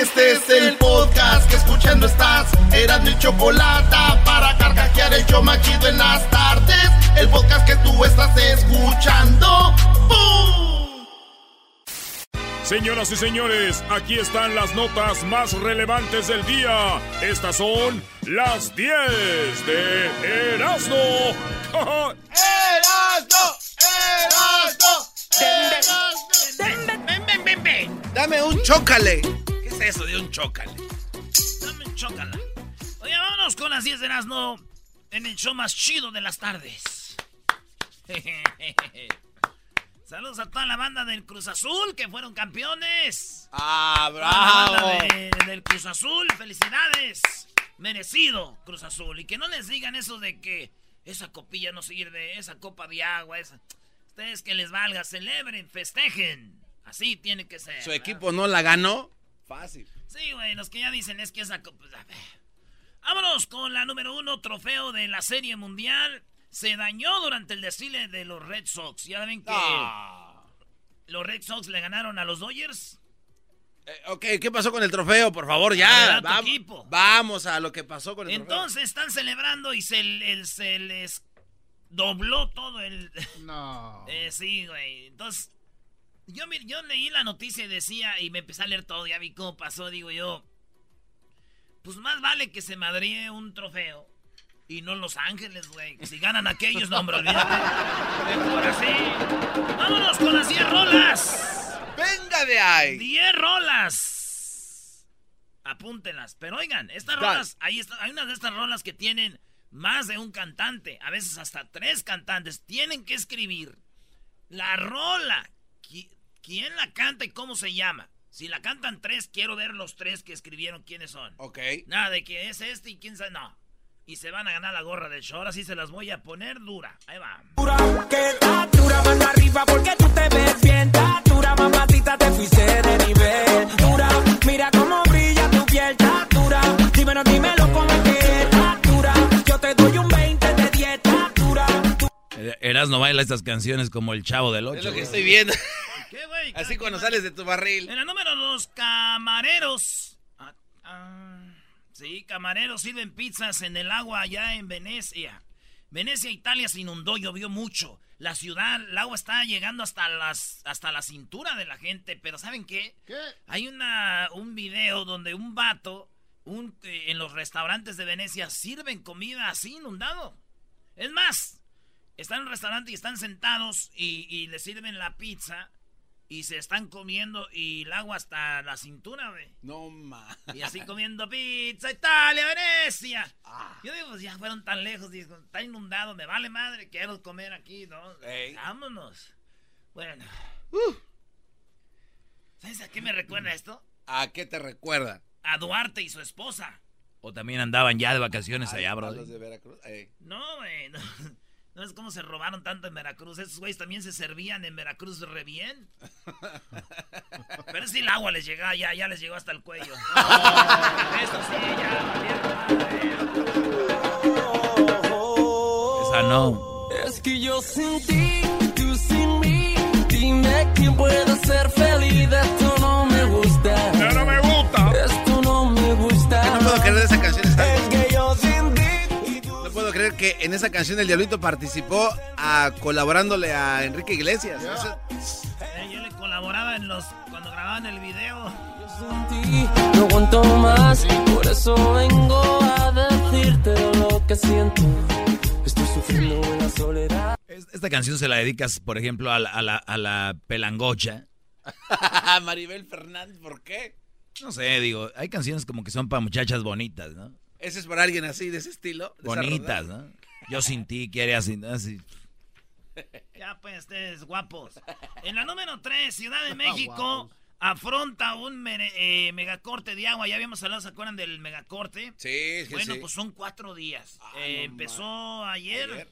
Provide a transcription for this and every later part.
Este es el podcast que escuchando estás. Eran mi chocolate para carcajear el yo machido en las tardes. El podcast que tú estás escuchando. Señoras y señores, aquí están las notas más relevantes del día. Estas son las 10 de Erasmo. ¡Erasmo! ¡Erasmo! Ven, ven, ven, ven. Dame un chócale. ¿Qué es eso de un chócale? Dame un chócala. Oye, vámonos con las 10 de Erasmo en el show más chido de las tardes. Saludos a toda la banda del Cruz Azul que fueron campeones. Ah, la banda de- del Cruz Azul, felicidades. Merecido Cruz Azul. Y que no les digan eso de que esa copilla no sirve, esa copa de agua, esa. Ustedes que les valga, celebren, festejen. Así tiene que ser. Su ¿verdad? equipo no la ganó. Fácil. Sí, güey, los que ya dicen es que esa a ver. Vámonos con la número uno, trofeo de la Serie Mundial. Se dañó durante el desfile de los Red Sox. Ya ven que Ah. los Red Sox le ganaron a los Dodgers. Eh, ok, ¿qué pasó con el trofeo? Por favor, ya. Equipo. Vamos a lo que pasó con el Entonces están celebrando y se, el- se les dobló todo el... No. Eh, sí, güey. Entonces, yo, mir- yo leí la noticia y decía, y me empecé a leer todo, ya vi cómo pasó, digo yo. Pues más vale que se madríe un trofeo. Y no Los Ángeles, güey. Si ganan aquellos, no, hombre, olvídate. Mejor así. Vámonos con las 10 rolas. ¡Venga de ahí! 10 rolas. Apúntenlas. Pero oigan, estas Dale. rolas, ahí está, hay unas de estas rolas que tienen más de un cantante, a veces hasta tres cantantes. Tienen que escribir la rola. Qui- ¿Quién la canta y cómo se llama? Si la cantan tres, quiero ver los tres que escribieron quiénes son. Ok. Nada de que es este y quién sabe, no. Y se van a ganar la gorra del show. Ahora sí se las voy a poner dura. Ahí va. Que dura mano arriba porque tú te ves bien. Dura mamacita, te fuiste de nivel. Dura, mira cómo brilla tu piel. Dura, dímelo, dímelo cómo es que dura. Yo te doy un 20 de dieta. Dura, Eras no baila estas canciones como el chavo del 8. Es lo que estoy viendo. ¿Qué, güey? Así cuando sales de tu barril. En la número dos, camareros. Ah, ah, sí, camareros sirven pizzas en el agua allá en Venecia. Venecia, Italia se inundó, llovió mucho. La ciudad, el agua está llegando hasta las hasta la cintura de la gente. Pero ¿saben qué? ¿Qué? Hay una, un video donde un vato un, eh, en los restaurantes de Venecia sirven comida así inundado. Es más, están en un restaurante y están sentados y, y le sirven la pizza y se están comiendo y el agua hasta la cintura, güey. No, ma. Y así comiendo pizza, Italia, Venecia. Yo digo, pues ya fueron tan lejos, digo, está inundado, me vale madre, quiero comer aquí, ¿no? Ey. Vámonos. Bueno. ¿Sabes a qué me recuerda esto? ¿A qué te recuerda? A Duarte y su esposa. O también andaban ya de vacaciones allá, ¿A bro. de Veracruz? Ey. No, güey. No, no es como se robaron tanto en Veracruz. Esos güeyes también se servían en Veracruz re bien. Pero si el agua les llegaba, ya, ya les llegó hasta el cuello. Esto sí, ya, valieron Esa no. Es que yo sin que en esa canción el Diablito participó a, colaborándole a Enrique Iglesias. Eso- Eh, yo le colaboraba en los cuando grababan el video. no aguanto más. Por eso vengo a decirte lo que siento. Estoy sufriendo en la soledad. Es- Esta canción se la dedicas, por ejemplo, a la, a la, a la pelangocha. Maribel Fernández, ¿por qué? No sé, digo, hay canciones como que son para muchachas bonitas, ¿no? Ese es para alguien así, de ese estilo. de Bonitas. ¿no? Yo sin ti, quiere así, así. Ya pues, ustedes guapos. En la número 3, Ciudad de México afronta un eh, megacorte de agua. Ya habíamos hablado, ¿se acuerdan del megacorte? Sí, es que Bueno, sí. pues son cuatro días. Ah, Eh, no empezó ayer, Ayer.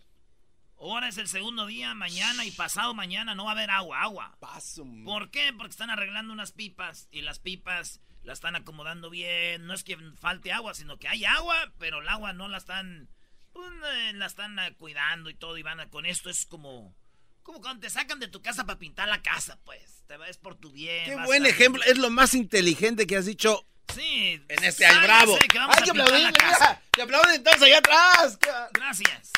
ahora es el segundo día, mañana y pasado mañana no va a haber agua, agua. Paso. ¿Por qué? Porque están arreglando unas pipas y las pipas las están acomodando bien. No es que falte agua, sino que hay agua, pero el agua no la están, pues, eh, la están eh, cuidando y todo. Y van a- con esto es como, como cuando te sacan de tu casa para pintar la casa, pues. Te ves por tu bien. Qué vas buen a- ejemplo. Es lo más inteligente que has dicho Sí. En este año, bravo. Que vamos Hay a que la casa. mira. Que aplauden entonces allá atrás. Gracias.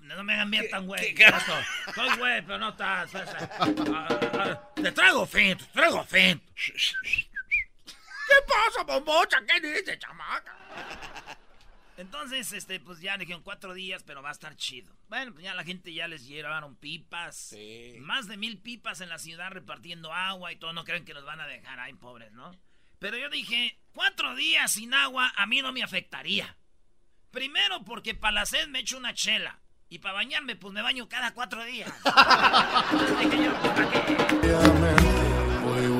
No me hagan bien tan güey. Estoy güey, pero no estás. Ah, Te traigo fin, te traigo fin. ¿Qué pasa, bombocha? ¿Qué dice, chamaca? Entonces, este, pues ya dijeron cuatro días, pero va a estar chido. Bueno, pues ya la gente ya les llevaron pipas. Sí. Más de mil pipas en la ciudad repartiendo agua y todo. No creen que nos van a dejar ahí, pobres, ¿no? Pero yo dije, cuatro días sin agua a mí no me afectaría. Primero porque para la sed me echo una chela. Y para bañarme, pues me baño cada cuatro días. Entonces dije yo, ¿para qué?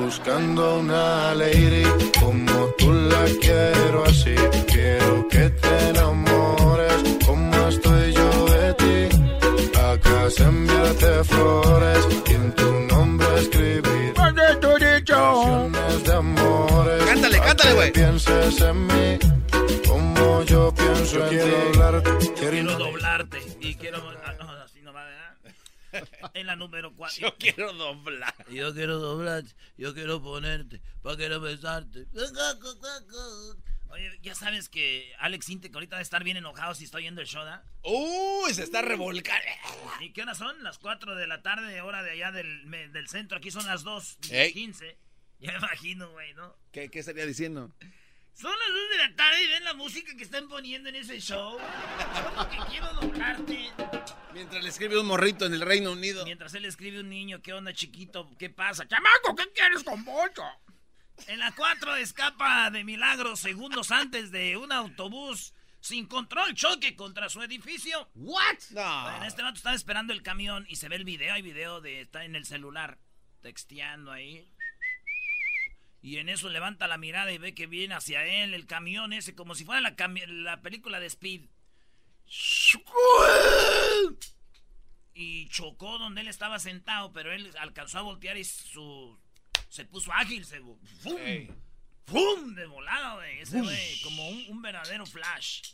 Buscando una lady como tú la quiero así. Quiero que te enamores como estoy yo de ti. Acá se enviarte flores y en tu nombre escribir canciones de amores. Cántale, cántale, güey. pienses en mí como yo pienso en quiero ti. hablarte. Quiero doblarte. Y quiero... ah, no, así no va, ¿verdad? En la número cuatro. Yo quiero doblar. Yo quiero doblarte, yo quiero ponerte, pa' quiero besarte. Oye, ya sabes que Alex Inte, que ahorita debe estar bien enojado si estoy yendo el show, ¿da? Uy, se está revolcando. ¿Y qué horas son? Las 4 de la tarde, hora de allá del, me- del centro. Aquí son las 2, Ey. 15. Ya me imagino, güey, ¿no? ¿Qué, ¿Qué estaría diciendo? Son las 2 de la tarde y ven la música que están poniendo en ese show. ¿Cómo que quiero doblarte? Mientras le escribe un morrito en el Reino Unido. Mientras él escribe un niño, ¿qué onda, chiquito? ¿Qué pasa? ¡Chamaco, ¿qué quieres con bolso? En la 4 escapa de milagro segundos antes de un autobús sin control choque contra su edificio. ¿What? No. Bueno, este vato estaba esperando el camión y se ve el video. Hay video de está en el celular texteando ahí. Y en eso levanta la mirada y ve que viene hacia él el camión ese, como si fuera la, película de Speed. Y chocó donde él estaba sentado, pero él alcanzó a voltear y su se puso ágil, se ¡fum! Ey. ¡Fum! De volada, güey. Ese güey, como un, un verdadero flash.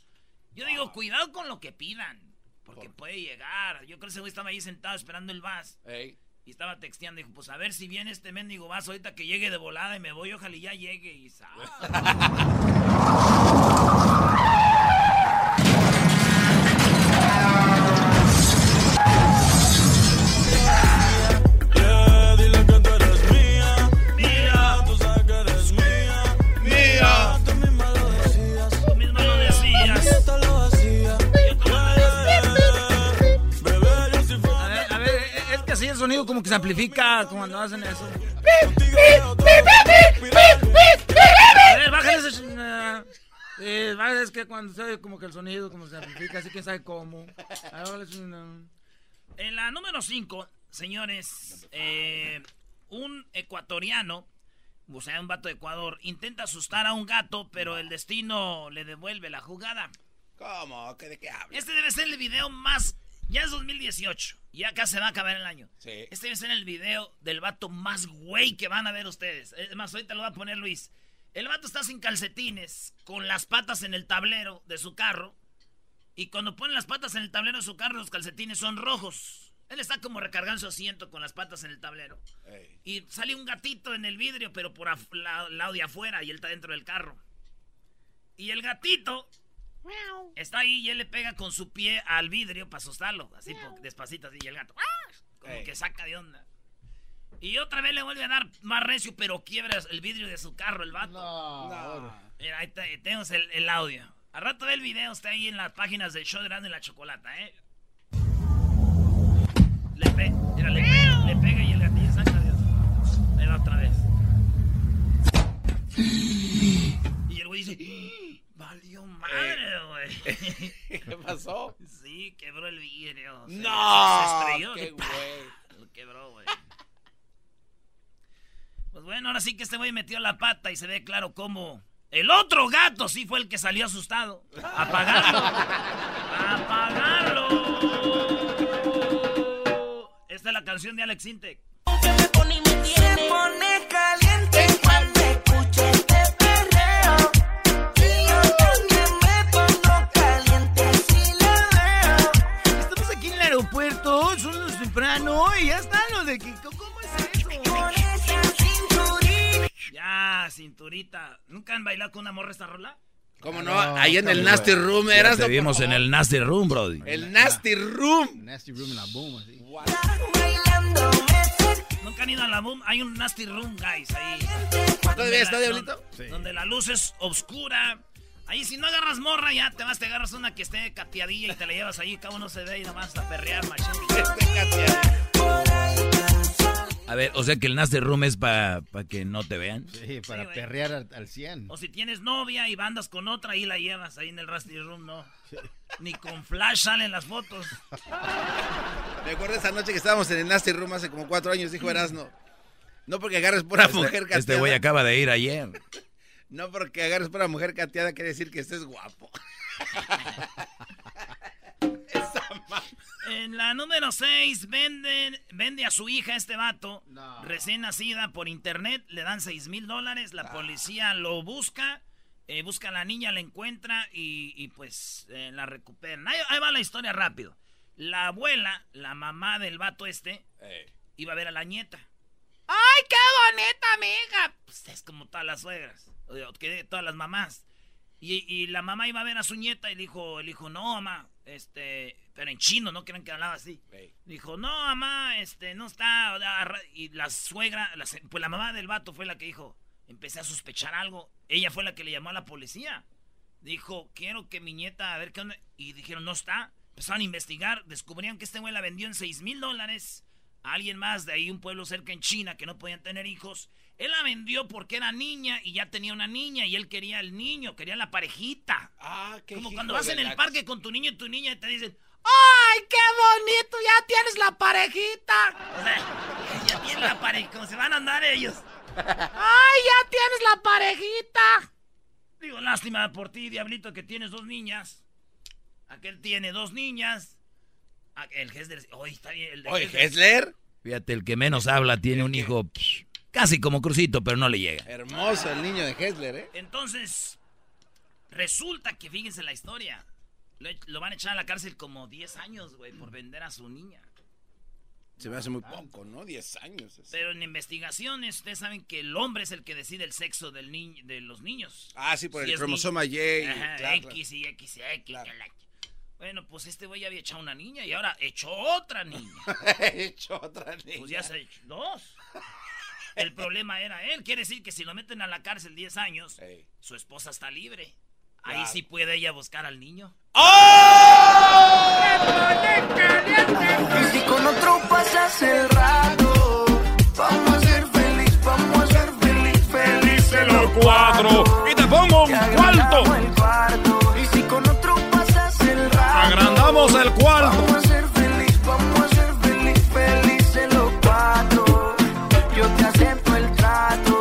Yo digo, cuidado con lo que pidan. Porque puede llegar. Yo creo que ese güey estaba ahí sentado esperando el bus. Ey. Y estaba texteando. Dijo, pues a ver si viene este mendigo vaso ahorita que llegue de volada y me voy. Ojalá y ya llegue. Y sonido como que se amplifica cuando hacen eso. A ver, bájale ese... Sí, bájale, es que cuando se oye como que el sonido como se amplifica, así que sabe cómo. A ver, bájale ese- no. En la número 5, señores, eh, un ecuatoriano, o sea, un vato de Ecuador, intenta asustar a un gato, pero el destino le devuelve la jugada. ¿Cómo? ¿Qué, ¿De qué hablas? Este debe ser el video más... Ya es 2018, ya acá se va a acabar el año. Sí. Este debe ser el video del vato más güey que van a ver ustedes. Es más, ahorita lo va a poner Luis. El vato está sin calcetines, con las patas en el tablero de su carro. Y cuando pone las patas en el tablero de su carro, los calcetines son rojos. Él está como recargando su asiento con las patas en el tablero. Y sale un gatito en el vidrio, pero por la- lado de afuera, y él está dentro del carro. Y el gatito está ahí y él le pega con su pie al vidrio para asustarlo, así despacito, así, y el gato, ¡ah! como Ey. que saca de onda. Y otra vez le vuelve a dar más recio, pero quiebra el vidrio de su carro, el vato. No. Mira, ahí te- tenemos el, el audio. Al rato del video está ahí en las páginas del show de Grande y la Chocolata, ¿eh? Le, pe mira, le, pe- le pega y el gatillo saca de onda. Ahí va otra vez. Y el güey dice, "¡Ah! valió madre, güey. ¿Qué pasó? Sí, quebró el vidrio. Se- No. Se estrelló. Qué güey. Lo quebró, güey. Pues bueno, ahora sí que este güey metió la pata y se ve claro cómo el otro gato sí fue el que salió asustado. A pagarlo. A pagarlo. Esta es la canción de Alex Intec. Se pone temprano y ya están los de Kiko. ¿Cómo es eso? Con esa cinturita. Ya, cinturita. ¿Nunca han bailado con una morra esta rola? ¿Cómo no? Ahí en el Nasty Room, eras te vimos en el Nasty Room, Brody. El Nasty Room. Nasty Room en la boom, así. Nunca han ido a la boom. Hay un nasty room, guys, ahí. ¿Todavía está, Diablito? Donde, donde la luz es oscura. Ahí si no agarras morra, ya te vas, te agarras una que esté cateadilla y te la llevas ahí. Cada uno se ve y nomás a perrear, machín. A ver, o sea que el Nasty Room es para que no te vean. Sí, para Sí, perrear al, al 100. O si tienes novia y bandas con otra, ahí la llevas, ahí en el Rusty Room, no. Ni con flash salen las fotos. Me acuerdo esa noche que estábamos en el Nasty Room hace como cuatro años, dijo Erasno. No porque agarres por una mujer Este, cateada. este güey acaba de ir ayer. No porque agarres por una mujer cateada quiere decir que estés guapo. En la número 6, venden, vende a su hija este vato, No. recién nacida por internet, le dan 6 mil dólares, la policía lo busca, eh, busca a la niña, la encuentra y, y, pues eh, la recuperan. Ahí, ahí va la historia rápido. La abuela, la mamá del vato este, iba a ver a la nieta. ¡Ay, qué bonita, amiga! Pues es como todas las suegras, o sea, que todas las mamás. Y, y la mamá iba a ver a su nieta y dijo, el hijo, no, mamá, este, pero en chino, no crean que hablaba así. Dijo, no, mamá, este, no está. Y la suegra, la pues la mamá del vato fue la que dijo, empecé a sospechar algo. Ella fue la que le llamó a la policía. Dijo, quiero que mi nieta, a ver qué onda. Y dijeron, no está. Empezaron a investigar, descubrieron que este güey la vendió en 6 mil dólares a alguien más de ahí, un pueblo cerca en China, que no podían tener hijos. Él la vendió porque era niña y ya tenía una niña y él quería el niño, quería la parejita. Ah, qué Como cuando vas en el la- parque con tu niño y tu niña y te dicen, ¡Ay, qué bonito! ¡Ya tienes la parejita! O sea, ya tienen la parejita, como se van a andar ellos. ¡Ay, ya tienes la parejita! Digo, lástima por ti, diablito, que tienes dos niñas. Aquel tiene dos niñas. Aquel Hessler, oye, está bien. El de Oye, Hessler. Hessler. Fíjate, el que menos habla tiene un hijo psh, casi como Crucito, pero no le llega. Hermoso el niño de Hessler, ¿eh? Entonces, resulta que fíjense la historia. Lo, lo van a echar a la cárcel como 10 años, güey, por vender a su niña. Se me hace muy poco, ¿no? Diez años. es- Pero en investigaciones, ustedes saben que el hombre es el que decide el sexo del ni- de los niños. Ah, sí, por Si el cromosoma ni- Y. Ajá, claro, X y X y X. Claro. Bueno, pues este güey ya había echado una niña y ahora echó otra niña. hecho otra niña. Pues ya se echó dos. El problema era él. Quiere decir que si lo meten a la cárcel 10 años, Ey. su esposa está libre. Ahí Claro. sí puede ella buscar al niño. Y si con otro pasas el rato, vamos a ser feliz, vamos a ser feliz, felices los cuatro. Y te pongo un cuarto. Cuarto. Vamos a ser feliz, vamos a ser feliz, felices los cuatro. Yo te acepto el trato.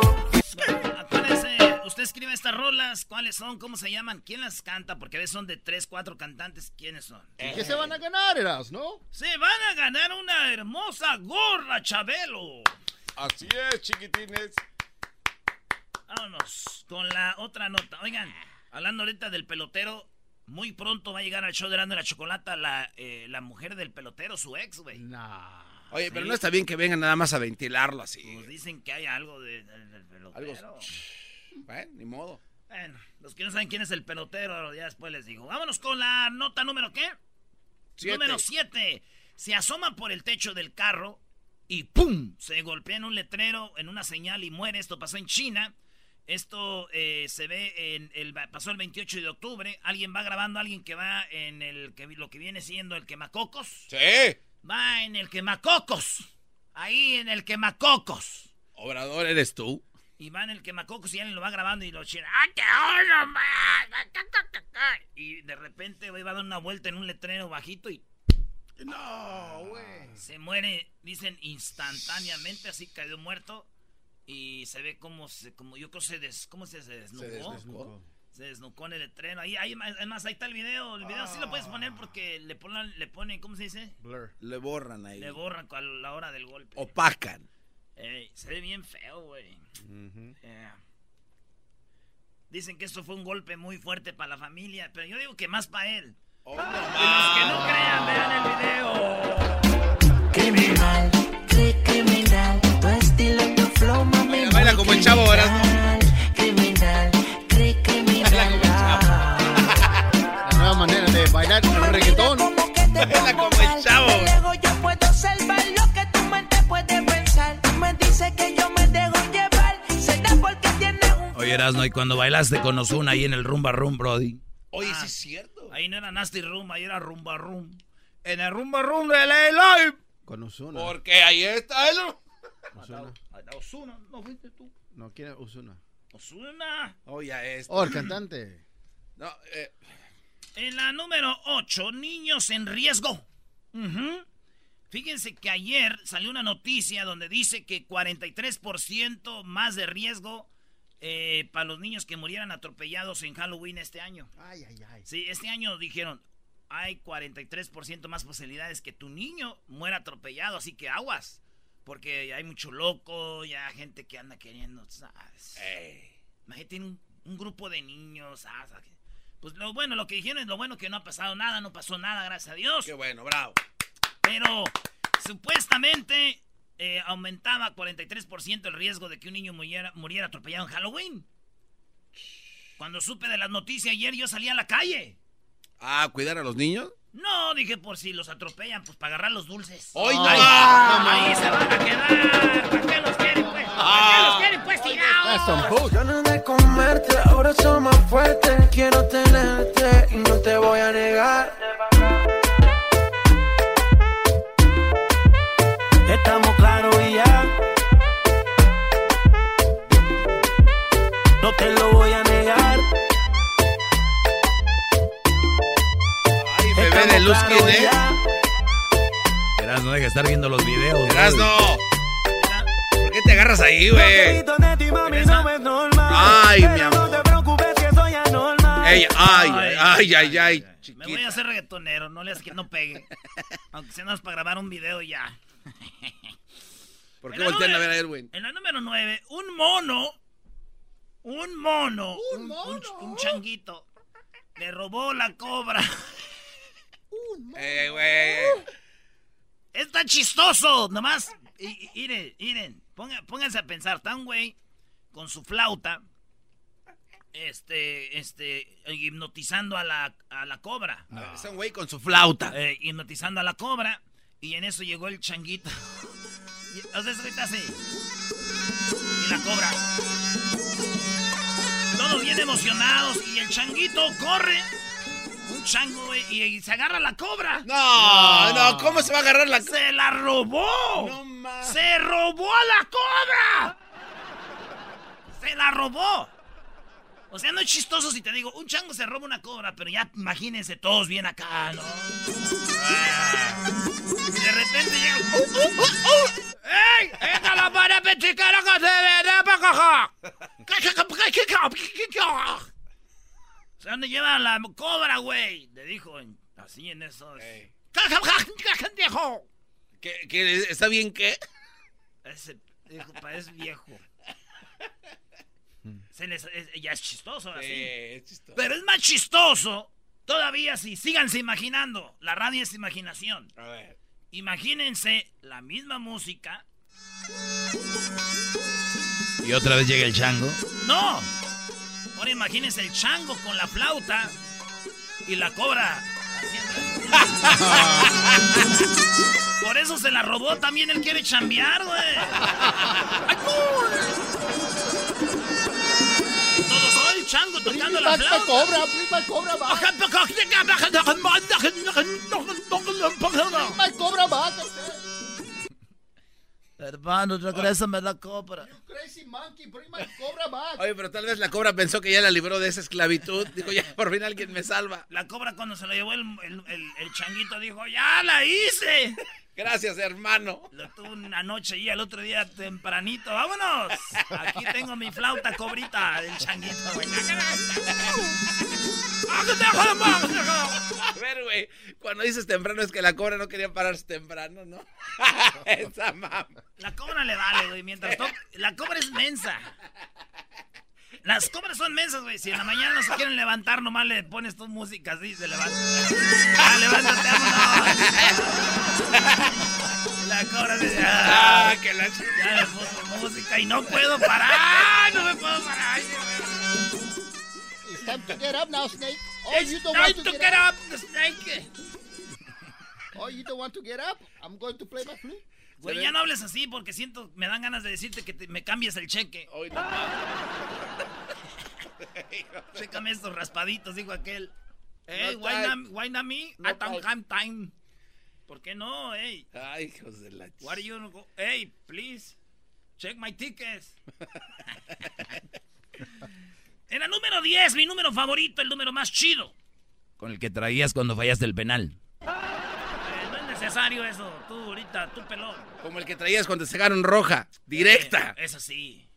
Acuérdense, usted escribe estas rolas, ¿cuáles son? ¿Cómo se llaman? ¿Quién las canta? Porque a veces son de tres, cuatro cantantes. ¿Quiénes son? ¿Y qué se van a ganar, Eras, no? Se van a ganar una hermosa gorra, Chabelo. Así es, chiquitines. Vámonos con la otra nota. Oigan, hablando ahorita del pelotero, muy pronto va a llegar al show de Erasmo y la Chocolata la, eh, la mujer del pelotero, su ex, güey. Nah. Oye, pero no está bien que vengan nada más a ventilarlo así. Pues dicen que hay algo de- de- del pelotero. Algo- Bueno, ni modo. Bueno, los que no saben quién es el pelotero, ya después les digo. Vámonos con la nota número ¿qué? Siete. Número 7. Se asoma por el techo del carro y ¡pum! Se golpea en un letrero, en una señal y muere. Esto pasó en China. Esto eh, se ve en el pasó el 28 de octubre. Alguien va grabando, alguien que va en el que lo que viene siendo el quemacocos. Sí. Va en el quemacocos. Ahí en el quemacocos. Obrador, eres tú. Y va en el quemacocos y alguien lo va grabando y lo china. Y de repente va a dar una vuelta en un letrero bajito y No, güey. se muere, dicen instantáneamente, así cayó muerto. Y se ve como, se, como yo creo se des, ¿cómo se, se desnucó? Se desnucó. Se desnucó en el letrero. Ahí, ahí, además, ahí está el video. El video sí lo puedes poner porque le ponen, le ponen ¿cómo se dice? Blur. Le borran ahí. Le borran a la hora del golpe. Opacan. Ey, se ve bien feo, güey. Yeah. Dicen que esto fue un golpe muy fuerte para la familia, pero yo digo que más para él. Oh, Y los que no crean, vean el video. Criminal, flow, mami. Baila, como el chavo, ¿verdad? Criminal, criminal. Baila como el chavo. La nueva manera de bailar el reggaetón. Baila como el chavo. Yo puedo salvar lo que tu mente puede pensar. me dices que yo me dejo llevar. Será porque tienes un. Oye, Erasno, y cuando bailaste con Ozuna ahí en el Rumba Rum, Brody. Oye, sí es cierto. Ahí no era Nasty Room, ahí era Rumba Room. En el Rumba Room de Ley Live. Con Ozuna. Porque ahí está el... Osuna. Osuna, no fuiste tú. No quiere Osuna. Osuna. Oye, esto. Oh, el cantante. No, eh, En la número 8, niños en riesgo. Fíjense que ayer salió una noticia donde dice que 43% más de riesgo eh, para los niños que murieran atropellados en Halloween este año. Ay, ay, ay. Sí, este año dijeron, hay 43% más posibilidades que tu niño muera atropellado, así que aguas. Porque hay mucho loco, ya gente que anda queriendo, ¿sabes? Imagínate un, un grupo de niños, ¿sabes? Pues lo bueno, lo que dijeron es lo bueno que no ha pasado nada, no pasó nada, gracias a Dios. qué bueno, bravo. Pero supuestamente eh, aumentaba 43% el riesgo de que un niño muriera, muriera atropellado en Halloween. Cuando supe de las noticias ayer, yo salí a la calle. Ah, cuidar a los niños. No, dije por si los atropellan, pues para agarrar los dulces. ¡Hoy no! Ahí, ahí se van a quedar. ¿Para qué los quieren, pues? ¿Para qué los quieren, pues, some tirados? Ganas de comerte, ahora soy más fuerte. Quiero tenerte y no te voy a negar. Estamos Bebé de luz, ¿quién es? Erasno, deja de estar viendo los videos. Brody. Erasno. ¿Por qué te agarras ahí, güey? No. Ay, mi No amor. te preocupes que soy anormal. Ey, ay, ay, ay, ay, ay, Me voy a hacer reggaetonero, no le hagas que no pegue. Aunque sea nada más para grabar un video ya. ¿Por qué voltean a ver a Erwin? En la número 9, un mono. Un mono. Un, un- un changuito. Le robó la cobra. Eh, güey. Está chistoso, nomás. Miren, miren, ponga- pónganse a pensar, está un güey con su flauta, este, este, hipnotizando a la, a la cobra. Es un güey con su flauta. Eh, hipnotizando a la cobra, y en eso llegó el changuito. Y- o sea, ahorita así. Y la cobra. Todos bien emocionados, y el changuito corre. Un chango, güey, y, y se agarra la cobra. No, no, ¿cómo se va a agarrar la ¡Se la robó! No más. ¡Se robó a la cobra! ¡Se la robó! O sea, no es chistoso si te digo, un chango se roba una cobra, pero ya imagínense todos bien acá, ¿no? Ah. De repente llega... ¡Ey! ¡Esta la para pechicara que se ve de pacaja! ¿O sea, dónde lleva la cobra, güey? Le dijo en- así en eso. Ey. ¡Viejo! ¿Qué, qué, ¿Está bien qué? Ese dijo, parece viejo. Se les- es- ya es chistoso así. Eh, es chistoso. Pero es más chistoso todavía si síganse imaginando. La radio es imaginación. A ver. Imagínense la misma música. Y otra vez llega el chango. No. Ahora imagínense el chango con la flauta y la cobra. Por eso se la robó también él quiere chambear, güey. Todos, ¡ay, el chango tocando la flauta! cobra, prima cobra, va. Cobra, va. Hermano, regrésame la cobra. Crazy monkey, prima cobra, va. Oye, pero tal vez la cobra pensó que ya la libró de esa esclavitud. Dijo, ya por fin alguien me salva. La cobra cuando se lo llevó el, el, el- el changuito dijo, ¡ya la hice! Gracias, hermano. Lo tuve una noche y al otro día tempranito. ¡Vámonos! Aquí tengo mi flauta cobrita del changuito. A ver, güey. Cuando dices temprano es que la cobra no quería pararse temprano, ¿no? Esa mamá. La cobra le vale, güey. Mientras to- La cobra es mensa. Las cobras son mensas, güey. Si en la mañana no se quieren levantar, nomás le pones tu música así y se levanta. Ah, levántate, vámonos. La cobra dice, ah, Ah, que la ch- ya me puso música y no puedo parar. No me puedo parar. It's time to get up now, Snake. Oh, you It's don't time want to to get get up. up, snake. Oh, you don't want to get up. I'm going to play my flute. Güey, ya no hables así porque siento, me dan ganas de decirte que te- me cambies el cheque. Hoy no. Sácame estos raspaditos, dijo aquel. Hey, No why, not, why not me? No I don't time. have time. ¿Por qué no? Hey, Ay, hijos de la ch- what are you go- Hey, please, check my tickets. En la número 10, mi número favorito, el número más chido. Con el que traías cuando fallaste el penal. Eh, no es necesario eso, tú ahorita, tú pelón. Como el que traías cuando te sacaron roja. Directa. Eh, eso sí.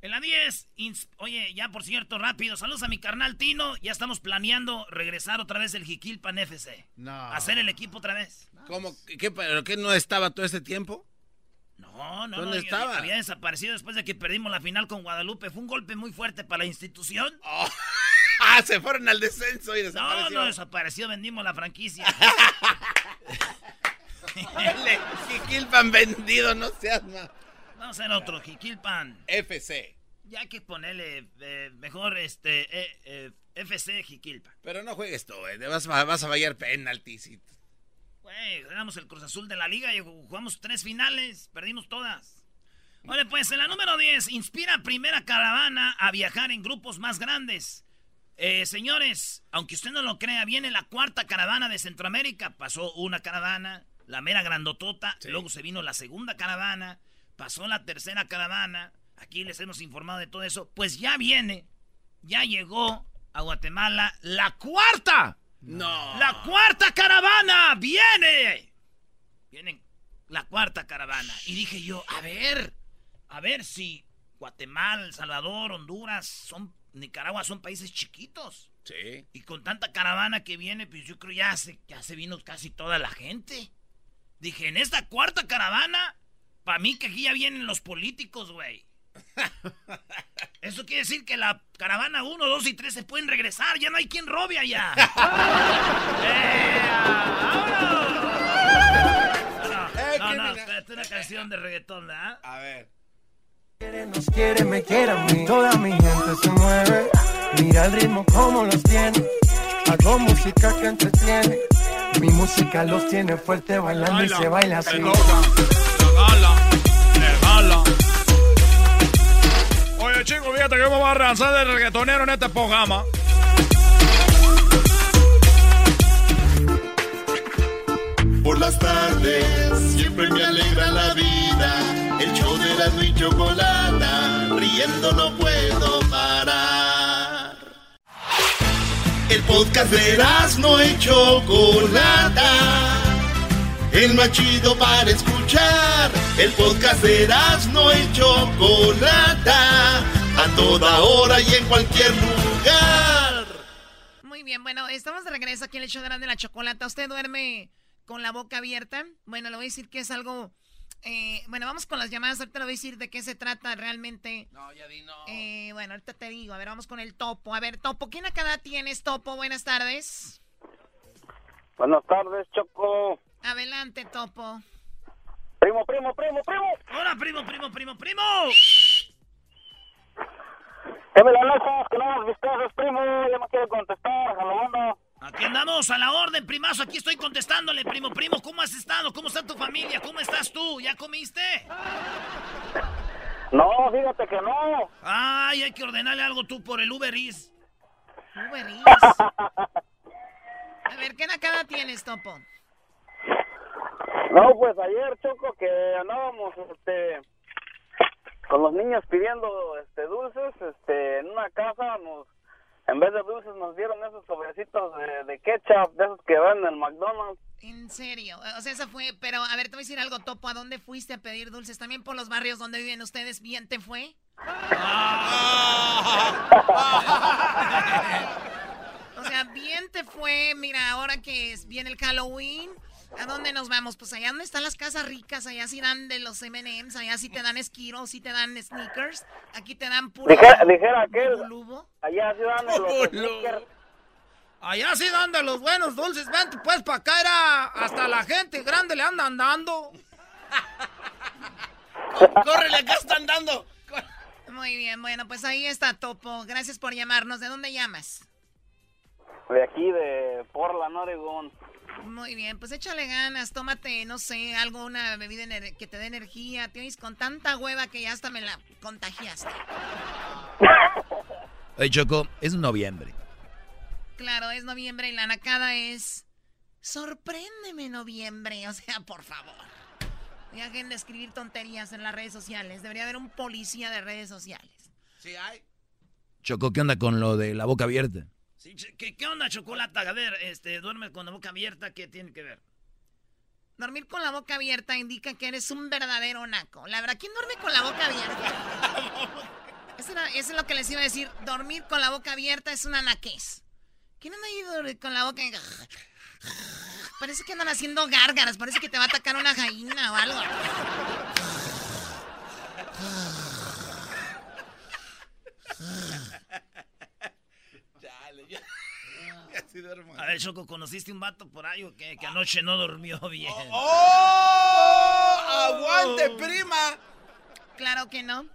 En la 10, ins- oye, ya por cierto, rápido, saludos a mi carnal Tino. Ya estamos planeando regresar otra vez el Jiquilpan FC. No. Hacer el equipo otra vez. ¿Cómo? ¿Qué, ¿Pero qué no estaba todo este tiempo? No, no, ¿Dónde no. estaba? Había desaparecido después de que perdimos la final con Guadalupe. Fue un golpe muy fuerte para la institución. Oh. Ah, se fueron al descenso y No, desapareció. no desapareció, vendimos la franquicia. Jiquilpan vendido, no seas más. Vamos a hacer otro Jiquilpan. FC. Ya hay que ponerle eh, mejor este eh, eh, FC Jiquilpan. Pero no juegues tú, eh. Vas, a- vas a fallar penaltis. y- Güey, éramos el Cruz Azul de la liga y jugamos tres finales, perdimos todas. Vale, pues en la número 10, inspira primera caravana a viajar en grupos más grandes. Eh, señores, aunque usted no lo crea, viene la cuarta caravana de Centroamérica. Pasó una caravana, la mera grandotota, luego se vino la segunda caravana, pasó la tercera caravana. Aquí les hemos informado de todo eso. Pues ya viene, ya llegó a Guatemala la cuarta. No. La cuarta caravana viene. Viene la cuarta caravana. Y dije yo, a ver, a ver si Guatemala, El Salvador, Honduras, son, Nicaragua son países chiquitos. Sí. Y con tanta caravana que viene, pues yo creo ya se, ya se vino casi toda la gente. Dije, en esta cuarta caravana, para mí que aquí ya vienen los políticos, güey. Eso quiere decir que la caravana 1, 2 y 3 se pueden regresar. Ya no hay quien robe allá. ¡Eh! vámonos! Eh, No, no, espérate, una canción de reggaetón, ¿verdad? A ver. Nos quiere, me quiere a mí. Toda mi gente se mueve. Mira el ritmo como los tiene. Hago música que entretiene. Mi música los tiene fuerte bailando y se baila así. Oye, chicos, fíjate que vamos a lanzar de reggaetonero en este programa. Por las tardes siempre me alegra la vida. El show de la y chocolata, riendo no puedo parar. El podcast de no y chocolata. El más chido para escuchar. El podcast de no y chocolata. A toda hora y en cualquier lugar. Muy bien, bueno, estamos de regreso aquí en el show de Erasmo y la Chocolata. ¿Usted duerme con la boca abierta? Bueno, le voy a decir que es algo... eh, bueno, vamos con las llamadas. Ahorita le voy a decir de qué se trata realmente. No, ya di no. Eh, bueno, ahorita te digo. A ver, vamos con el Topo. A ver, Topo, ¿quién acá tienes, Topo? Buenas tardes. Buenas tardes, Choco. Adelante, Topo. Primo, primo, primo, primo. Hola, primo, primo, primo, primo. ¿Qué me la lanzas? Que no hagas vistazos, primo. Ya no quiero contestar. A la onda. Aquí andamos a la orden, primazo. Aquí estoy contestándole, primo, primo. ¿Cómo has estado? ¿Cómo está tu familia? ¿Cómo estás tú? ¿Ya comiste? No, fíjate que no. Ay, hay que ordenarle algo tú por el Uber Eats. Uber Eats. A ver, ¿qué edad tienes, Topo? No, pues ayer, Choco, que andábamos, este, con los niños pidiendo, este, dulces, este, en una casa nos, en vez de dulces nos dieron esos sobrecitos de, de ketchup, de esos que van en el McDonald's. En serio, o sea, eso fue, pero a ver, te voy a decir algo, Topo, ¿a dónde fuiste a pedir dulces? ¿También por los barrios donde viven ustedes? ¿Bien te fue? O sea, bien te fue, mira, ahora que es- viene el Halloween, ¿a dónde nos vamos? Pues allá donde están las casas ricas, allá sí dan de los M&M's, allá sí te dan esquiros, sí te dan sneakers, aquí te dan puro... Dijera, dijera aquel, Lubo. allá se dan los sneakers. Allá sí dan de los buenos dulces. Vente pues para acá, era hasta la gente grande le andan dando. ¡Córrele, acá están dando! Muy bien, bueno, pues ahí está Topo. Gracias por llamarnos. ¿De dónde llamas? De aquí, de Portland, Oregon. Muy bien, pues échale ganas, tómate, no sé, algo, una bebida que te dé energía. Te oyes con tanta hueva que ya hasta me la contagiaste. Oye, Choco, es noviembre. Claro, es noviembre y la nacada es... Sorpréndeme noviembre, o sea, por favor. Dejen de escribir tonterías en las redes sociales. Debería haber un policía de redes sociales. Sí, hay. Choco, ¿qué onda con lo de la boca abierta? Sí, ¿qué, qué onda, chocolate? A ver, este, duerme con la boca abierta, ¿qué tiene que ver? Dormir con la boca abierta indica que eres un verdadero naco. La verdad, ¿quién duerme con la boca abierta? Eso, era- eso es lo que les iba a decir. Dormir con la boca abierta es una naquez. ¿Quién anda ahí con la boca? Parece que andan haciendo gárgaras. Parece que te va a atacar una gallina o algo. Chale, ya. Ya sí duermo. A ver, Choco, ¿conociste un vato por ahí o qué? Que anoche no durmió bien. ¡Oh! ¡Aguante, prima! Claro que no.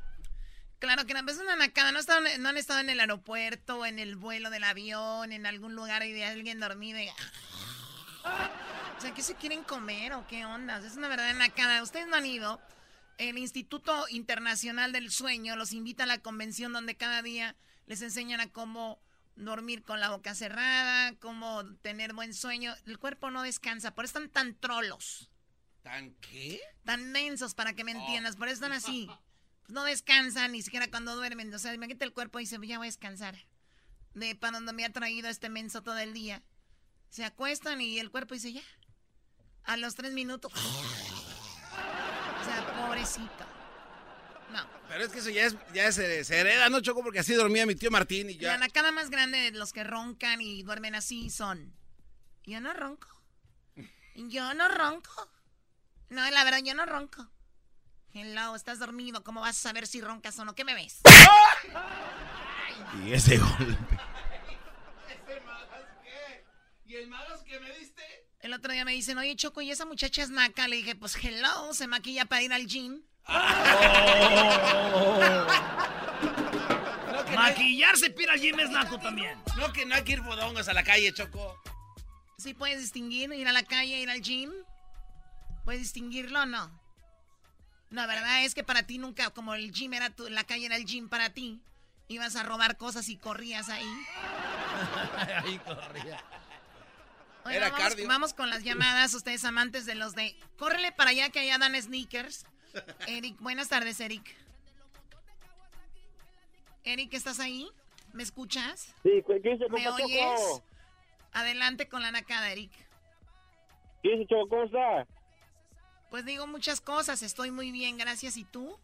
Claro que no. Es una nacada. No, han estado en el aeropuerto, en el vuelo del avión, en algún lugar y de alguien dormido. y- O sea, ¿qué se quieren comer o qué ondas? Es una verdadera nacada. Ustedes no han ido. El Instituto Internacional del Sueño los invita a la convención donde cada día les enseñan a cómo dormir con la boca cerrada, cómo tener buen sueño. El cuerpo no descansa, por eso están tan trolos, ¿Tan qué? tan mensos para que me entiendas, por eso están así. No descansan ni siquiera cuando duermen. O sea, imagínate el cuerpo y dice, ya voy a descansar. De para donde me ha traído este menso todo el día. Se acuestan y el cuerpo dice, ya. A los tres minutos. O sea, pobrecito. No. Pero es que eso ya es, ya se, se hereda, ¿no, Choco? Porque así dormía mi tío Martín y La ya. nacada más grande de los que roncan y duermen así son. Yo no ronco. Yo no ronco. No, la verdad, yo no ronco. Hello, estás dormido. ¿Cómo vas a saber si roncas o no? ¿Qué me ves? Y ese golpe. ¿Y el malos que me diste? El otro día me dicen, oye, Choco, ¿y esa muchacha es naca? Le dije, pues hello, se maquilla para ir al gym. No, hay, Maquillarse pira al gym es naco también. no, que no hay que ir bodongos a la calle, Choco. ¿Sí puedes distinguir ir a la calle, ir al gym? ¿Puedes distinguirlo o no? No, verdad es que para ti nunca, como el gym era tu, la calle era el gym para ti, ibas a robar cosas y corrías ahí. Ahí corría. Oiga, Era vamos, cardio. vamos con las llamadas, ustedes amantes de los de... Córrele para allá que allá dan sneakers. Eric, buenas tardes, Eric. Eric, ¿estás ahí? ¿Me escuchas? Sí, ¿qué dice, ¿Me oyes? Adelante con la nacada, Eric. ¿Qué dice, Choco? ¿Cómo está? Pues digo muchas cosas, estoy muy bien, gracias. ¿Y tú?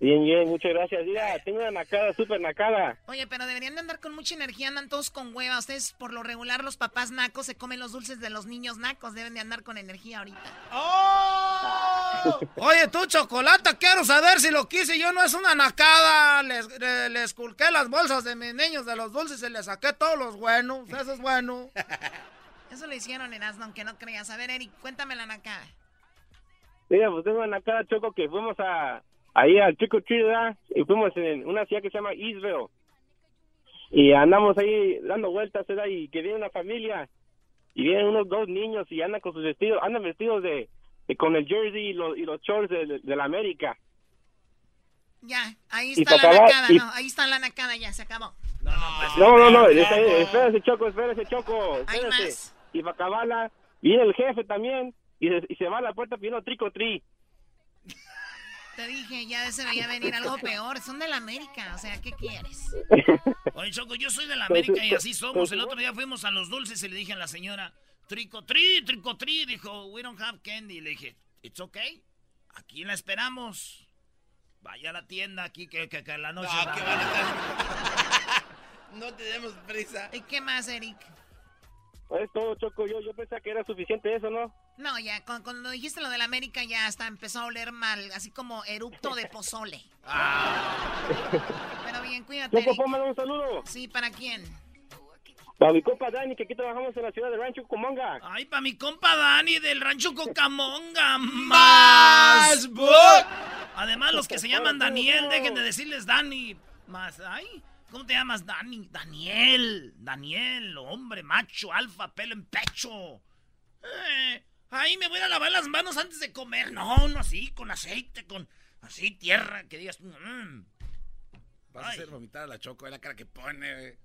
Bien, bien, muchas gracias. Mira, tengo una nacada, súper nacada. Oye, pero deberían de andar con mucha energía, andan todos con hueva. Ustedes, por lo regular, los papás nacos se comen los dulces de los niños nacos. Deben de andar con energía ahorita. ¡Oh! Oye, tú, Chocolata, quiero saber si lo quise yo no es una nacada. Les, le- les culqué las bolsas de mis niños de los dulces y les saqué todos los buenos. Eso es bueno. Eso lo hicieron en Asno, aunque no creas. A ver, Eric, cuéntame la nacada. Mira, pues tengo una nacada, Choco, que fuimos a ahí al Trick or Treat, ¿verdad? Y fuimos en una ciudad que se llama Eastville. Y andamos ahí dando vueltas, ¿verdad? Y que viene una familia. Y vienen unos dos niños y andan con sus vestidos, andan vestidos de, de- con el jersey y los, y los shorts de, de- de la América. Ya, ahí Y está la nacada, y- no, ahí está la nacada, ya, se acabó. No, no, pues. No, no, no, está- espérese, Choco, espérese, Choco, Hay espérese. más. Y para acabarla, viene el jefe también y se, y se va a la puerta pidiendo trico tri. Te dije, ya se veía venir algo peor. Son de la América, o sea, ¿qué quieres? Oye, Choco, yo soy de la América y así somos. El otro día fuimos a los dulces y le dije a la señora, tricotri, tricotri. Dijo, we don't have candy. Le dije, it's okay. Aquí la esperamos. Vaya a la tienda aquí que, que, que en la noche. No, va- que van a estar. No tenemos prisa. ¿Y qué más, Eric? Es todo, Choco. Yo, yo pensaba que era suficiente eso, ¿no? No, ya, con- cuando dijiste lo de la América ya hasta empezó a oler mal, así como erupto de pozole. Pero bien, cuídate, Choco, póngale un saludo. Sí, ¿para quién? Para mi compa Dani, que aquí trabajamos en la ciudad de Rancho Cumonga. Ay, para mi compa Dani del rancho Cocamonga. ¡Más Más. book! Además, los que se llaman Daniel, dejen de decirles Dani. Más, ay, ¿cómo te llamas? Dani. Daniel. Daniel, hombre, macho, alfa, pelo en pecho. Eh, ay, me voy a lavar las manos antes de comer. No, no así, con aceite, con así, tierra, que digas. mm. Vas a hacer vomitar a la Choco, es la cara que pone.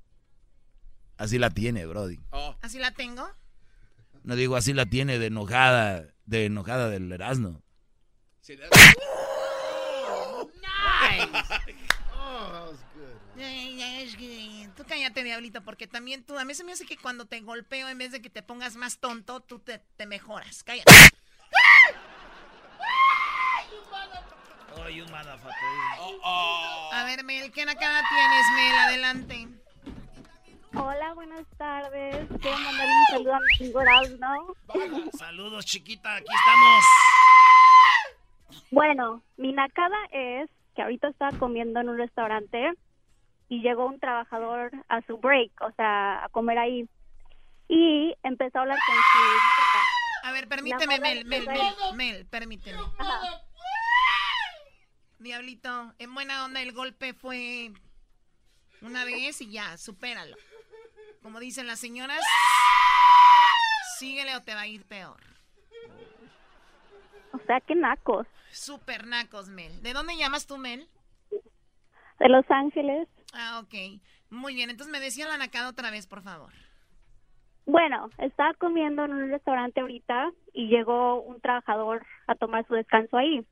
Así la tiene, Brody. Oh. ¿Así la tengo? No digo, así la tiene de enojada, de enojada del Erasmo. Sí, le- Oh, that's good. Ay, ay, es que- Tú cállate, diablito, porque también tú, a mí se me hace que cuando te golpeo, en vez de que te pongas más tonto, tú te, te mejoras. Cállate. Oh, you motherfucker. A ver, Mel, ¿qué nakada tienes, Mel? Adelante. Hola, buenas tardes. Quiero mandarle un saludo a mi amigo Erasmo. Saludos, chiquita, aquí estamos. Bueno, mi nacada es que ahorita estaba comiendo en un restaurante y llegó un trabajador a su break, o sea, a comer ahí. Y empezó a hablar con su... A ver, permíteme, Mel, Mel, Mel, permíteme. Ajá. Diablito, en buena onda el golpe fue una vez y ya, supéralo. Como dicen las señoras, síguele o te va a ir peor. O sea, qué nacos. Super nacos, Mel. ¿De dónde llamas tú, Mel? De Los Ángeles. Ah, ok. Muy bien, entonces me decía la nacada otra vez, por favor. Bueno, estaba comiendo en un restaurante ahorita y llegó un trabajador a tomar su descanso ahí.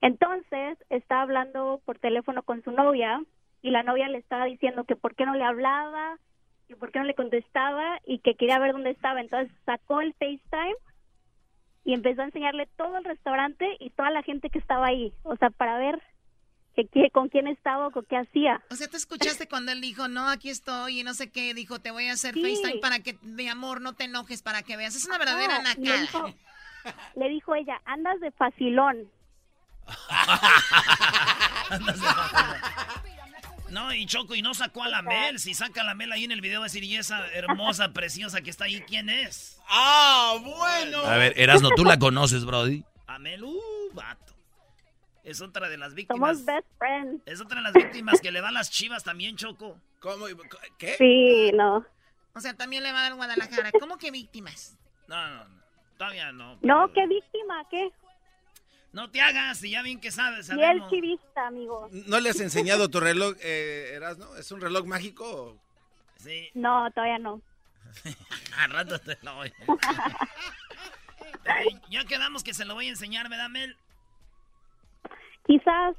Entonces, estaba hablando por teléfono con su novia y la novia le estaba diciendo que por qué no le hablaba, que por qué no le contestaba y que quería ver dónde estaba. Entonces, sacó el FaceTime y empezó a enseñarle todo el restaurante y toda la gente que estaba ahí, o sea, para ver que, que- con quién estaba o con qué hacía. O sea, ¿tú escuchaste cuando él dijo, no, aquí estoy y no sé qué? Dijo, te voy a hacer Sí. FaceTime para que, mi amor, no te enojes, para que veas. Es una verdadera No, le nacada. dijo- le dijo ella, andas de facilón. No, y Choco, y no sacó a la Mel. Si saca a la Mel ahí en el video, va a decir, y esa hermosa, preciosa que está ahí, ¿quién es? ¡Ah, bueno! A ver, Erasmo, ¿tú la conoces, Brody? A Mel, uh, vato. Es otra de las víctimas. Somos best friends. Es otra de las víctimas que le va a las chivas también, Choco. ¿Cómo? ¿Qué? Sí, no. O sea, también le va a dar Guadalajara. ¿Cómo que víctimas? No, no, no. Todavía no. No, qué víctima, qué. No te hagas, y ya bien que sabes, Y el chivista, amigo. ¿No le has enseñado tu reloj, eh, Erasno? ¿Es un reloj mágico? Sí. No, todavía no. Al rato te lo voy. Eh, ya quedamos que se lo voy a enseñar, ¿verdad, Mel? Quizás,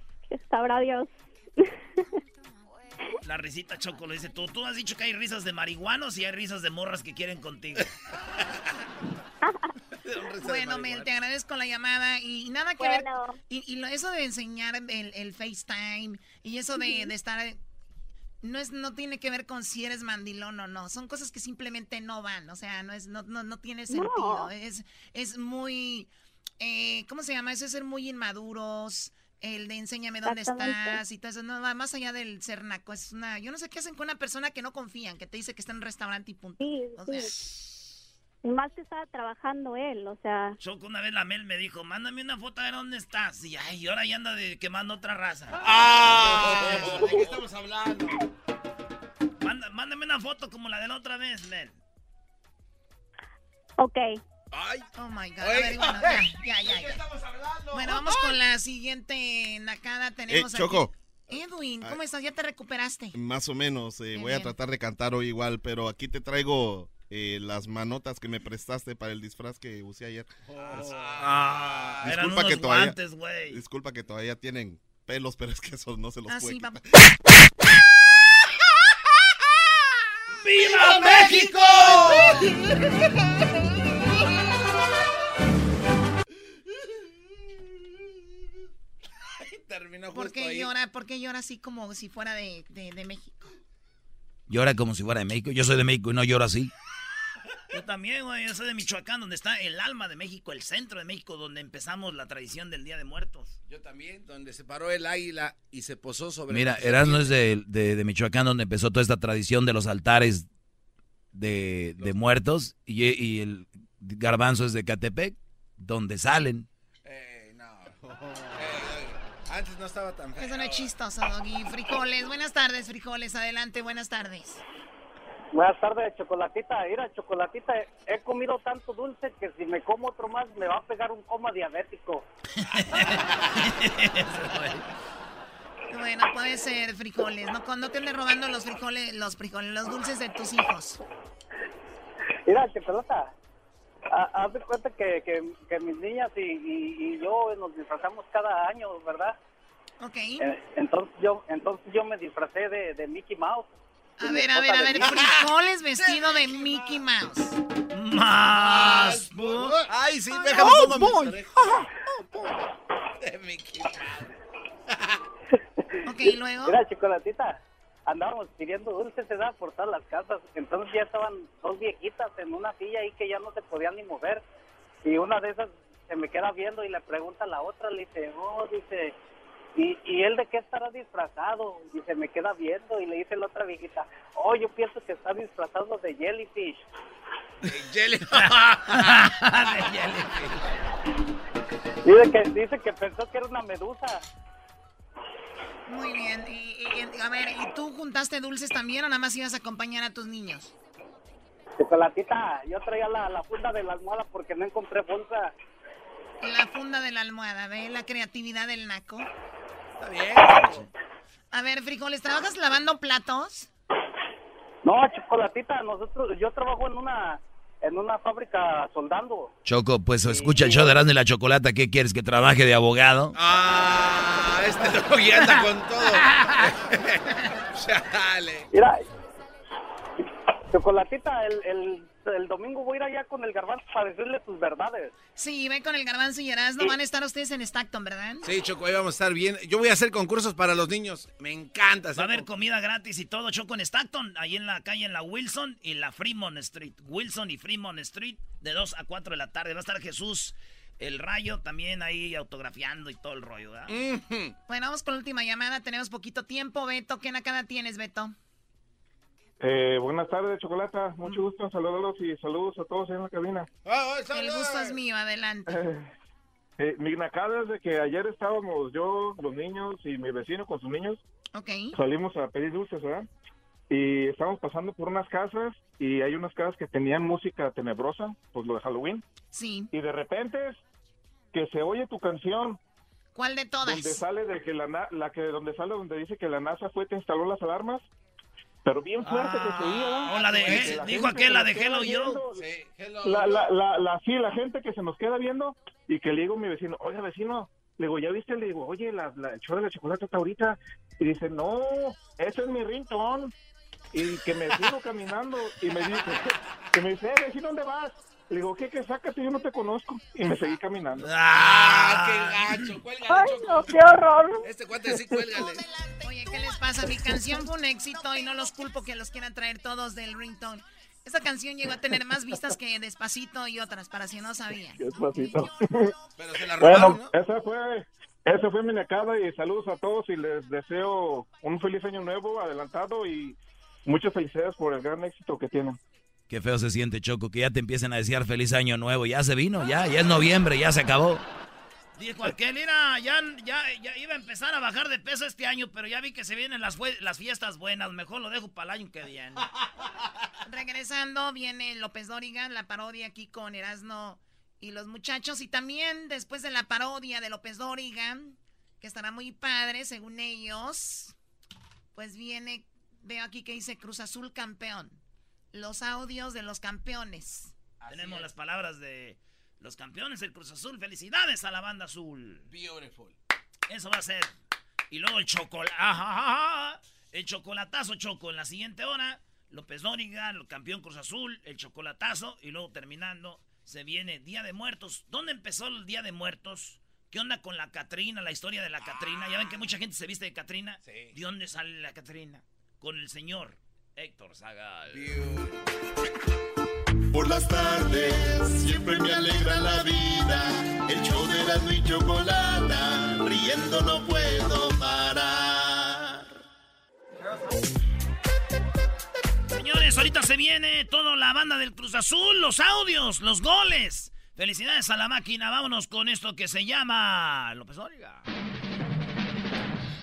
sabrá Dios. La risita Choco lo dice tú. Tú has dicho que hay risas de marihuanos y hay risas de morras que quieren contigo. Bueno, Mel, te agradezco la llamada y nada que Bueno. ver. Y, y lo- eso de enseñar el, el FaceTime y eso de, de estar. No, es, no tiene que ver con si eres mandilón o no. Son cosas que simplemente no van. O sea, no, es, no, no, no tiene sentido. Es, es muy. Eh, ¿Cómo se llama? Eso es ser muy inmaduros. El de enséñame dónde estás y todo eso. No, va más allá del ser naco. Es una. Yo no sé qué hacen con una persona que no confían, que te dice que está en un restaurante y punto. Sí, O sea, más que estaba trabajando él, o sea. Choco, una vez la Mel me dijo, mándame una foto a ver dónde estás. Y ay, ahora ya anda de, quemando otra raza. ¡Ah! ¿De qué estamos hablando? Manda- mándame una foto como la de la otra vez, Mel. Ok. ¡Ay! Oh my God. A ver, bueno, ya, ya, ya. ya. Bueno, vamos con la siguiente nacada. Tenemos Eh, Choco. aquí- Edwin, ¿cómo estás? ¿Ya te recuperaste? Más o menos, eh, voy a tratar de cantar hoy igual, pero aquí te traigo eh, las manotas que me prestaste para el disfraz que usé ayer. Ah, eran disculpa unos que todavía, guantes, disculpa que todavía tienen pelos, pero es que esos no se los Ah, puede vamos. ¡Viva México! Terminó ¿Por justo qué ahí. llora? ¿Por qué llora así como si fuera de, de, de México? Llora como si fuera de México. Yo soy de México y no lloro así. Yo también, güey. Yo soy de Michoacán, donde está el alma de México, el centro de México, donde empezamos la tradición del Día de Muertos. Yo también, donde se paró el águila y se posó sobre... Mira, Erasmo es de- de Michoacán, donde empezó toda esta tradición de los altares de, de muertos. Y, y el garbanzo es de Catepec, donde salen. No. Antes no estaba tan feo. Eso no es chistoso, Doggy. Frijoles, buenas tardes, frijoles. Adelante, buenas tardes. Buenas tardes, Chocolatita. Mira, Chocolatita, he comido tanto dulce que si me como otro más me va a pegar un coma diabético. Bueno, puede ser frijoles. No, no te andes robando los frijoles, los frijoles, los dulces de tus hijos. Mira, Chocolata, haz de cuenta que, que, mis niñas y, y, yo nos disfrazamos cada año, ¿verdad? Ok. Eh, entonces yo entonces yo me disfracé de, de Mickey Mouse. A ver, a ver, a ver, frijoles vestido de Mickey Mouse. Más. Ay, sí, déjame oh, boy. De Mickey Mouse. ok, luego. Mira, chocolatita, andábamos pidiendo dulces, se da por todas las casas. Entonces ya estaban dos viejitas en una silla ahí que ya no se podían ni mover. Y una de esas se me queda viendo y le pregunta a la otra, le dice, oh, dice, ¿y, ¿y él de qué estará disfrazado? Y se me queda viendo y le dice la otra viejita, oh, yo pienso que está disfrazado de jellyfish. De jellyfish. de jellyfish. Dice que, dice que pensó que era una medusa. Muy bien. Y, a ver, ¿y tú juntaste dulces también o nada más ibas a acompañar a tus niños? Chocolatita, yo traía la, la funda de la almohada porque no encontré bolsa. La funda de la almohada, ¿ve? La creatividad del naco. Está bien. A ver, frijoles, ¿trabajas lavando platos? No, chocolatita, nosotros, yo trabajo en una en una fábrica soldando. Choco, pues escucha el show de Erasmo y la Chocolata. ¿Qué quieres? ¿Que trabaje de abogado? Ah, este lo anda con todo. Chale. Mira, Chocolatita, el, el, el, domingo voy a ir allá con el garbanzo para decirle tus verdades. Sí, ven con el garbanzo y Erasmo. Van a estar ustedes en Stockton, ¿verdad? Sí, Choco, ahí vamos a estar bien. Yo voy a hacer concursos para los niños. Me encanta. Va a haber comida gratis y todo, Choco, en Stockton. Ahí en la calle, en la Wilson y la Fremont Street. Wilson y Fremont Street, de 2 a 4 de la tarde. Va a estar Jesús el rayo también ahí autografiando y todo el rollo, ¿verdad? Bueno, vamos con la última llamada. Tenemos poquito tiempo. Beto, ¿qué nakada tienes, Beto? Eh, buenas tardes, Chocolata. Mucho gusto en saludarlos y saludos a todos en la cabina. El gusto es mío, adelante. Eh, mi nacada es de que ayer estábamos yo, los niños y mi vecino con sus niños. Okay. Salimos a pedir dulces, ¿verdad? Y estábamos pasando por unas casas y hay unas casas que tenían música tenebrosa, pues lo de Halloween. Sí. Y de repente que se oye tu canción. ¿Cuál de todas? Donde sale de que la, la que donde sale donde dice que la NASA fue te instaló las alarmas pero bien fuerte que se oía. O la de, dijo aquel, la de Hello Yo. Sí, la, la, la, la, sí, la gente que se nos queda viendo y que le digo a mi vecino, oye vecino, le digo, ¿ya viste? Le digo, oye, la, la, el show de la chocolate está ahorita. Y dice, no, ese es mi ringtone. Y que me sigo caminando y me dice, que me dice, eh, vecino, ¿dónde vas? Le digo, ¿qué, qué, sácate? Yo no te conozco. Y me seguí caminando. ¡Ah, qué gacho! Cuélgale, ¡Ay, no, qué horror! Este cuate sí, cuélgale. Oye, ¿qué les pasa? Mi canción fue un éxito y no los culpo que los quieran traer todos del ringtone. Esta canción llegó a tener más vistas que Despacito y otras, para si no sabían. Despacito. Pero se la robaron, bueno, esa fue... Esa fue mi necada y saludos a todos y les deseo un feliz año nuevo adelantado y muchas felicidades por el gran éxito que tienen. Qué feo se siente, Choco, que ya te empiecen a decir feliz año nuevo. Ya se vino, ya, ya es noviembre, ya se acabó. Dijo aquel, mira, ya, ya, ya iba a empezar a bajar de peso este año, pero ya vi que se vienen las, las fiestas buenas. Mejor lo dejo para el año que viene. Regresando, viene López Dóriga, la parodia aquí con Erasno y los muchachos. Y también después de la parodia de López Dóriga, que estará muy padre, según ellos, pues viene, veo aquí que dice Cruz Azul campeón los audios de los campeones. Tenemos las palabras de los campeones del Cruz Azul. Felicidades a la banda azul. Beautiful. Eso va a ser. Y luego el chocolate. El chocolatazo choco en la siguiente hora. López Dóriga, el campeón Cruz Azul, el chocolatazo. Y luego terminando, se viene Día de Muertos. ¿Dónde empezó el Día de Muertos? ¿Qué onda con la Catrina, la historia de la Catrina? Ya ven que mucha gente se viste de Catrina. ¿De dónde sale la Catrina? Con el señor Héctor Zagal. Por las tardes siempre me alegra la vida. El show de la y chocolata, riendo no puedo parar. Señores, ahorita se viene toda la banda del Cruz Azul, los audios, los goles. Felicidades a la máquina. Vámonos con esto que se llama López Origa.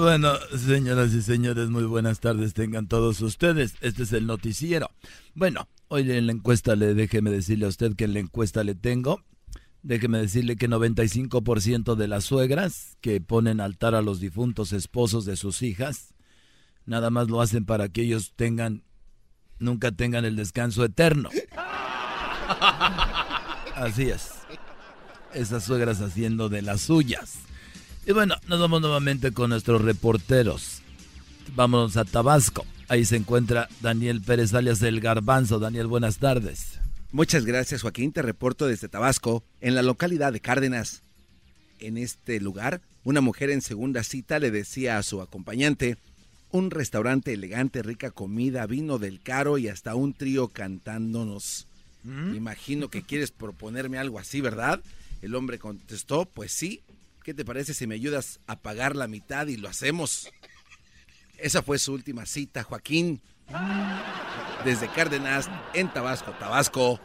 Bueno, señoras y señores, muy buenas tardes tengan todos ustedes. Este es el noticiero. Bueno, hoy en la encuesta le déjeme decirle a usted que en la encuesta le tengo, déjeme decirle que 95% de las suegras que ponen altar a los difuntos esposos de sus hijas, nada más lo hacen para que ellos tengan, nunca tengan el descanso eterno. Así es. Esas suegras haciendo de las suyas. Y bueno, nos vamos nuevamente con nuestros reporteros. Vamos a Tabasco. Ahí se encuentra Daniel Pérez alias El Garbanzo. Daniel, buenas tardes. Muchas gracias, Joaquín. Te reporto desde Tabasco, en la localidad de Cárdenas. En este lugar, una mujer en segunda cita le decía a su acompañante, un restaurante elegante, rica comida, vino del caro y hasta un trío cantándonos. ¿Mm? Imagino que quieres proponerme algo así, ¿verdad? El hombre contestó, pues sí. ¿Qué te parece si me ayudas a pagar la mitad y lo hacemos? Esa fue su última cita, Joaquín. Desde Cárdenas, en Tabasco, Tabasco.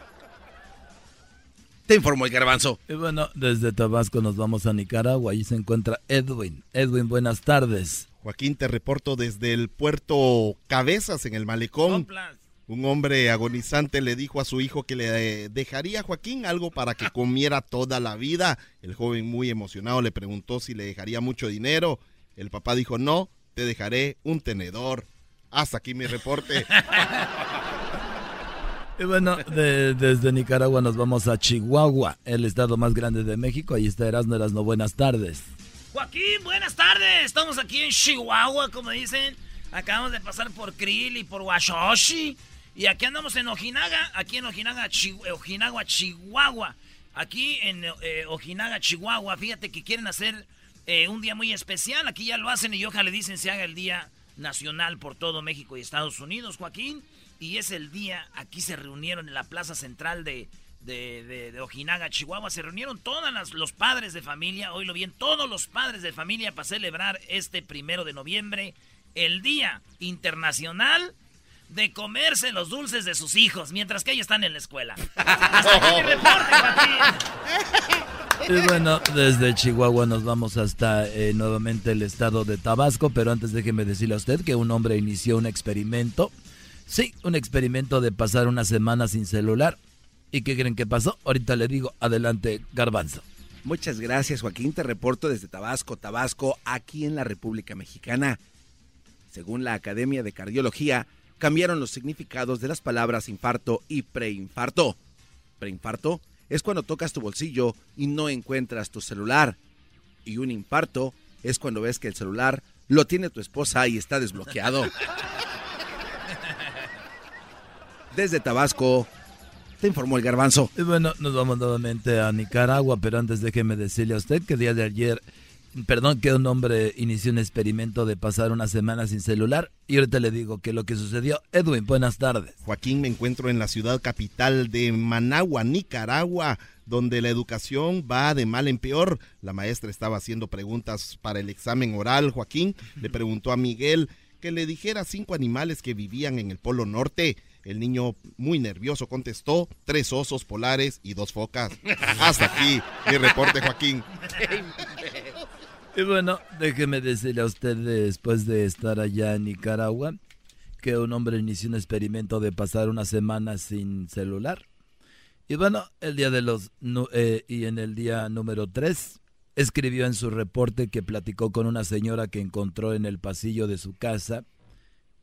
Te informó el garbanzo. Y bueno, desde Tabasco nos vamos a Nicaragua. Ahí se encuentra Edwin. Edwin, buenas tardes. Joaquín, te reporto desde el puerto Cabezas en el malecón. Un hombre agonizante le dijo a su hijo que le eh, dejaría a Joaquín algo para que comiera toda la vida. El joven muy emocionado le preguntó si le dejaría mucho dinero. El papá dijo, no, te dejaré un tenedor. Hasta aquí mi reporte. Y bueno, de- desde Nicaragua nos vamos a Chihuahua, el estado más grande de México. Ahí está Erasmo, Erasmo, buenas tardes. Joaquín, buenas tardes. Estamos aquí en Chihuahua, como dicen. Acabamos de pasar por Krill y por Washoshi. Y aquí andamos en Ojinaga, aquí en Ojinaga, Ojinaga, Chihuahua. Aquí en eh, Ojinaga, Chihuahua. Fíjate que quieren hacer eh, un día muy especial. Aquí ya lo hacen y ojalá le dicen se haga el día nacional por todo México y Estados Unidos, Joaquín. Y es el día, aquí se reunieron en la plaza central de, de, de- de Ojinaga, Chihuahua. Se reunieron todos los padres de familia, hoy lo bien, todos los padres de familia para celebrar este primero de noviembre, el Día Internacional de comerse los dulces de sus hijos, mientras que ellos están en la escuela. Hasta aquí mi reporte, Joaquín. Y bueno, desde Chihuahua nos vamos hasta eh, nuevamente el estado de Tabasco, pero antes déjeme decirle a usted que un hombre inició un experimento. Sí, un experimento de pasar una semana sin celular. ¿Y qué creen que pasó? Ahorita le digo, adelante, Garbanzo. Muchas gracias, Joaquín. Te reporto desde Tabasco, Tabasco, aquí en la República Mexicana. Según la Academia de Cardiología, cambiaron los significados de las palabras infarto y preinfarto. Preinfarto es cuando tocas tu bolsillo y no encuentras tu celular. Y un infarto es cuando ves que el celular lo tiene tu esposa y está desbloqueado. Desde Tabasco, te informó el garbanzo. Y bueno, nos vamos nuevamente a Nicaragua, pero antes déjeme decirle a usted que día de ayer, perdón, que un hombre inició un experimento de pasar una semana sin celular. Y ahorita le digo que lo que sucedió. Edwin, buenas tardes. Joaquín, me encuentro en la ciudad capital de Managua, Nicaragua, donde la educación va de mal en peor. La maestra estaba haciendo preguntas para el examen oral. Joaquín le preguntó a Miguel que le dijera cinco animales que vivían en el Polo Norte. El niño, muy nervioso, contestó tres osos polares y dos focas. Hasta aquí mi reporte, Joaquín. Y bueno, déjeme decirle a usted después de estar allá en Nicaragua que un hombre inició un experimento de pasar una semana sin celular. Y bueno, el día de los eh, y en el día número 3 escribió en su reporte que platicó con una señora que encontró en el pasillo de su casa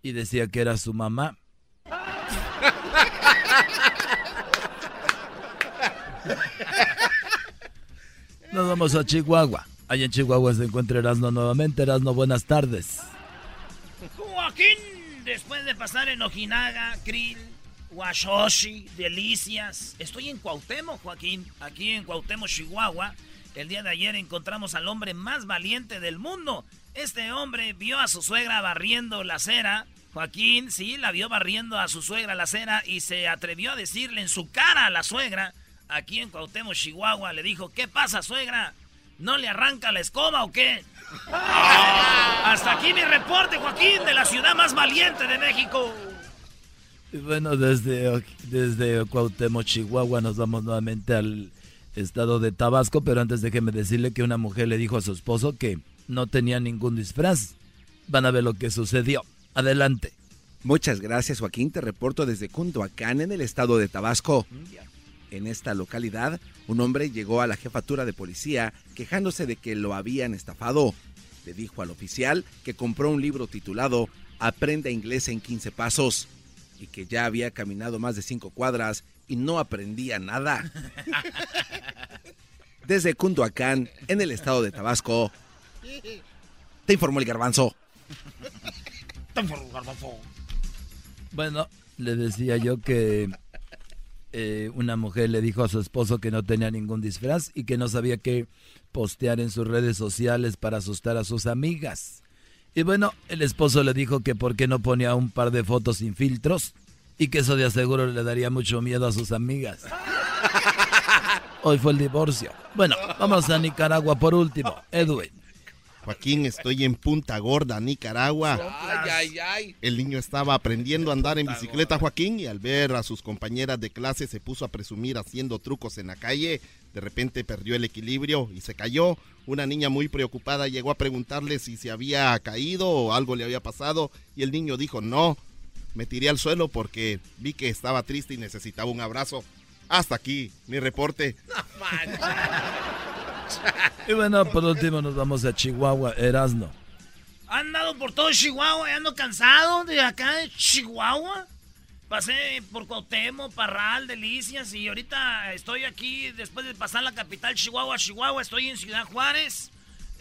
y decía que era su mamá. Nos vamos a Chihuahua. Allá en Chihuahua se encuentra Erasmo nuevamente. Erasmo, buenas tardes. Joaquín, después de pasar en Ojinaga, Krill, Washoshi, Delicias, estoy en Cuauhtémoc, Joaquín, aquí en Cuauhtémoc, Chihuahua. El día de ayer encontramos al hombre más valiente del mundo. Este hombre vio a su suegra barriendo la acera. Joaquín, sí, la vio barriendo a su suegra la acera y se atrevió a decirle en su cara a la suegra, aquí en Cuauhtémoc, Chihuahua, le dijo, ¿qué pasa, suegra? ¿No le arranca la escoba o qué? Hasta aquí mi reporte, Joaquín, de la ciudad más valiente de México. Y bueno, desde, desde Cuauhtémoc, Chihuahua, nos vamos nuevamente al estado de Tabasco, pero antes déjeme decirle que una mujer le dijo a su esposo que no tenía ningún disfraz van a ver lo que sucedió. Adelante. Muchas gracias, Joaquín. Te reporto desde Cunduacán, en el estado de Tabasco. En esta localidad, un hombre llegó a la jefatura de policía quejándose de que lo habían estafado. Le dijo al oficial que compró un libro titulado Aprende inglés en 15 pasos y que ya había caminado más de 5 cuadras y no aprendía nada. Desde Cunduacán, en el estado de Tabasco, te informó el garbanzo. Te informó el garbanzo. Bueno, le decía yo que eh, una mujer le dijo a su esposo que no tenía ningún disfraz y que no sabía qué postear en sus redes sociales para asustar a sus amigas. Y bueno, el esposo le dijo que por qué no ponía un par de fotos sin filtros y que eso de aseguro le daría mucho miedo a sus amigas. Hoy fue el divorcio. Bueno, vamos a Nicaragua por último. Edwin. Joaquín, estoy en Punta Gorda, Nicaragua. Ay, ay, ay. El niño estaba aprendiendo a andar en bicicleta, Joaquín, y al ver a sus compañeras de clase se puso a presumir haciendo trucos en la calle. De repente perdió el equilibrio y se cayó. Una niña muy preocupada llegó a preguntarle si se había caído o algo le había pasado y el niño dijo, no, me tiré al suelo porque vi que estaba triste y necesitaba un abrazo. Hasta aquí, mi reporte. Y bueno, por último nos vamos a Chihuahua, Erasno. Han andado por todo Chihuahua y ando cansado de acá de Chihuahua. Pasé por Cuauhtémoc, Parral, Delicias y ahorita estoy aquí después de pasar la capital Chihuahua, Chihuahua, estoy en Ciudad Juárez.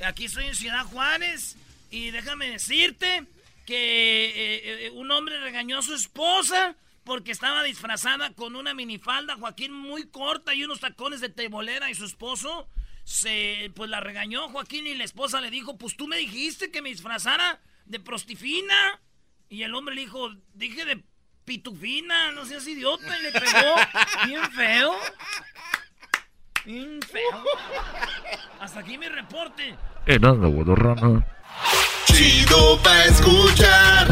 Aquí estoy en Ciudad Juárez y déjame decirte que eh, eh, un hombre regañó a su esposa porque estaba disfrazada con una minifalda, Joaquín, muy corta y unos tacones de tebolera y su esposo se pues la regañó Joaquín y la esposa le dijo, pues tú me dijiste que me disfrazara de prostifina. Y el hombre le dijo, dije de pitufina, no seas idiota, y le pegó bien feo. Bien feo. Hasta aquí mi reporte. Erasno, Chido pa' escuchar.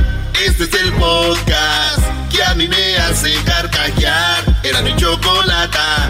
Este es el podcast que a mí me hace carcajear. Era mi chocolata.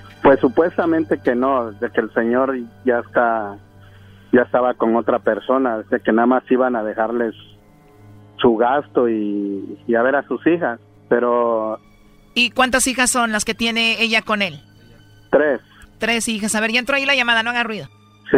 pues supuestamente que no, de que el señor ya está, ya estaba con otra persona, de que nada más iban a dejarles su gasto y, y a ver a sus hijas, pero ¿Y cuántas hijas son las que tiene ella con él? tres, Tres hijas. A ver, ya entró ahí la llamada, no haga ruido. sí.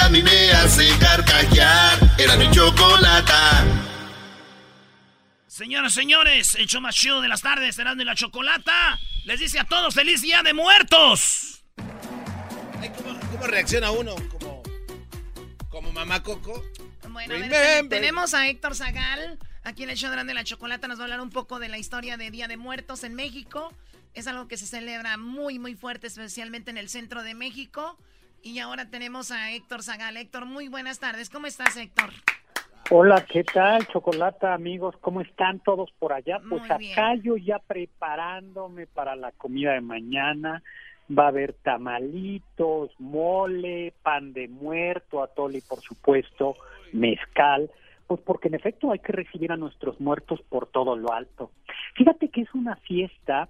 a mí me hace carcajear. Era mi chocolata. Señoras, señores, el show más chido de las tardes, Erasmo y la Chocolata, les dice a todos feliz día de muertos. ¿Cómo reacciona uno? Como, como mamá Coco. Bueno, a ver, tenemos a Héctor Zagal. Aquí en el show grande de la chocolata nos va a hablar un poco de la historia de Día de Muertos en México. Es algo que se celebra muy, muy fuerte, especialmente en el centro de México. Y ahora tenemos a Héctor Zagal. Héctor, muy buenas tardes. ¿Cómo estás, Héctor? Hola, ¿qué tal, Chocolata, amigos? ¿Cómo están todos por allá? Pues Muy bien. acá yo ya preparándome para la comida de mañana. Va a haber tamalitos, mole, pan de muerto, atole y por supuesto mezcal. Pues porque en efecto hay que recibir a nuestros muertos por todo lo alto. Fíjate que es una fiesta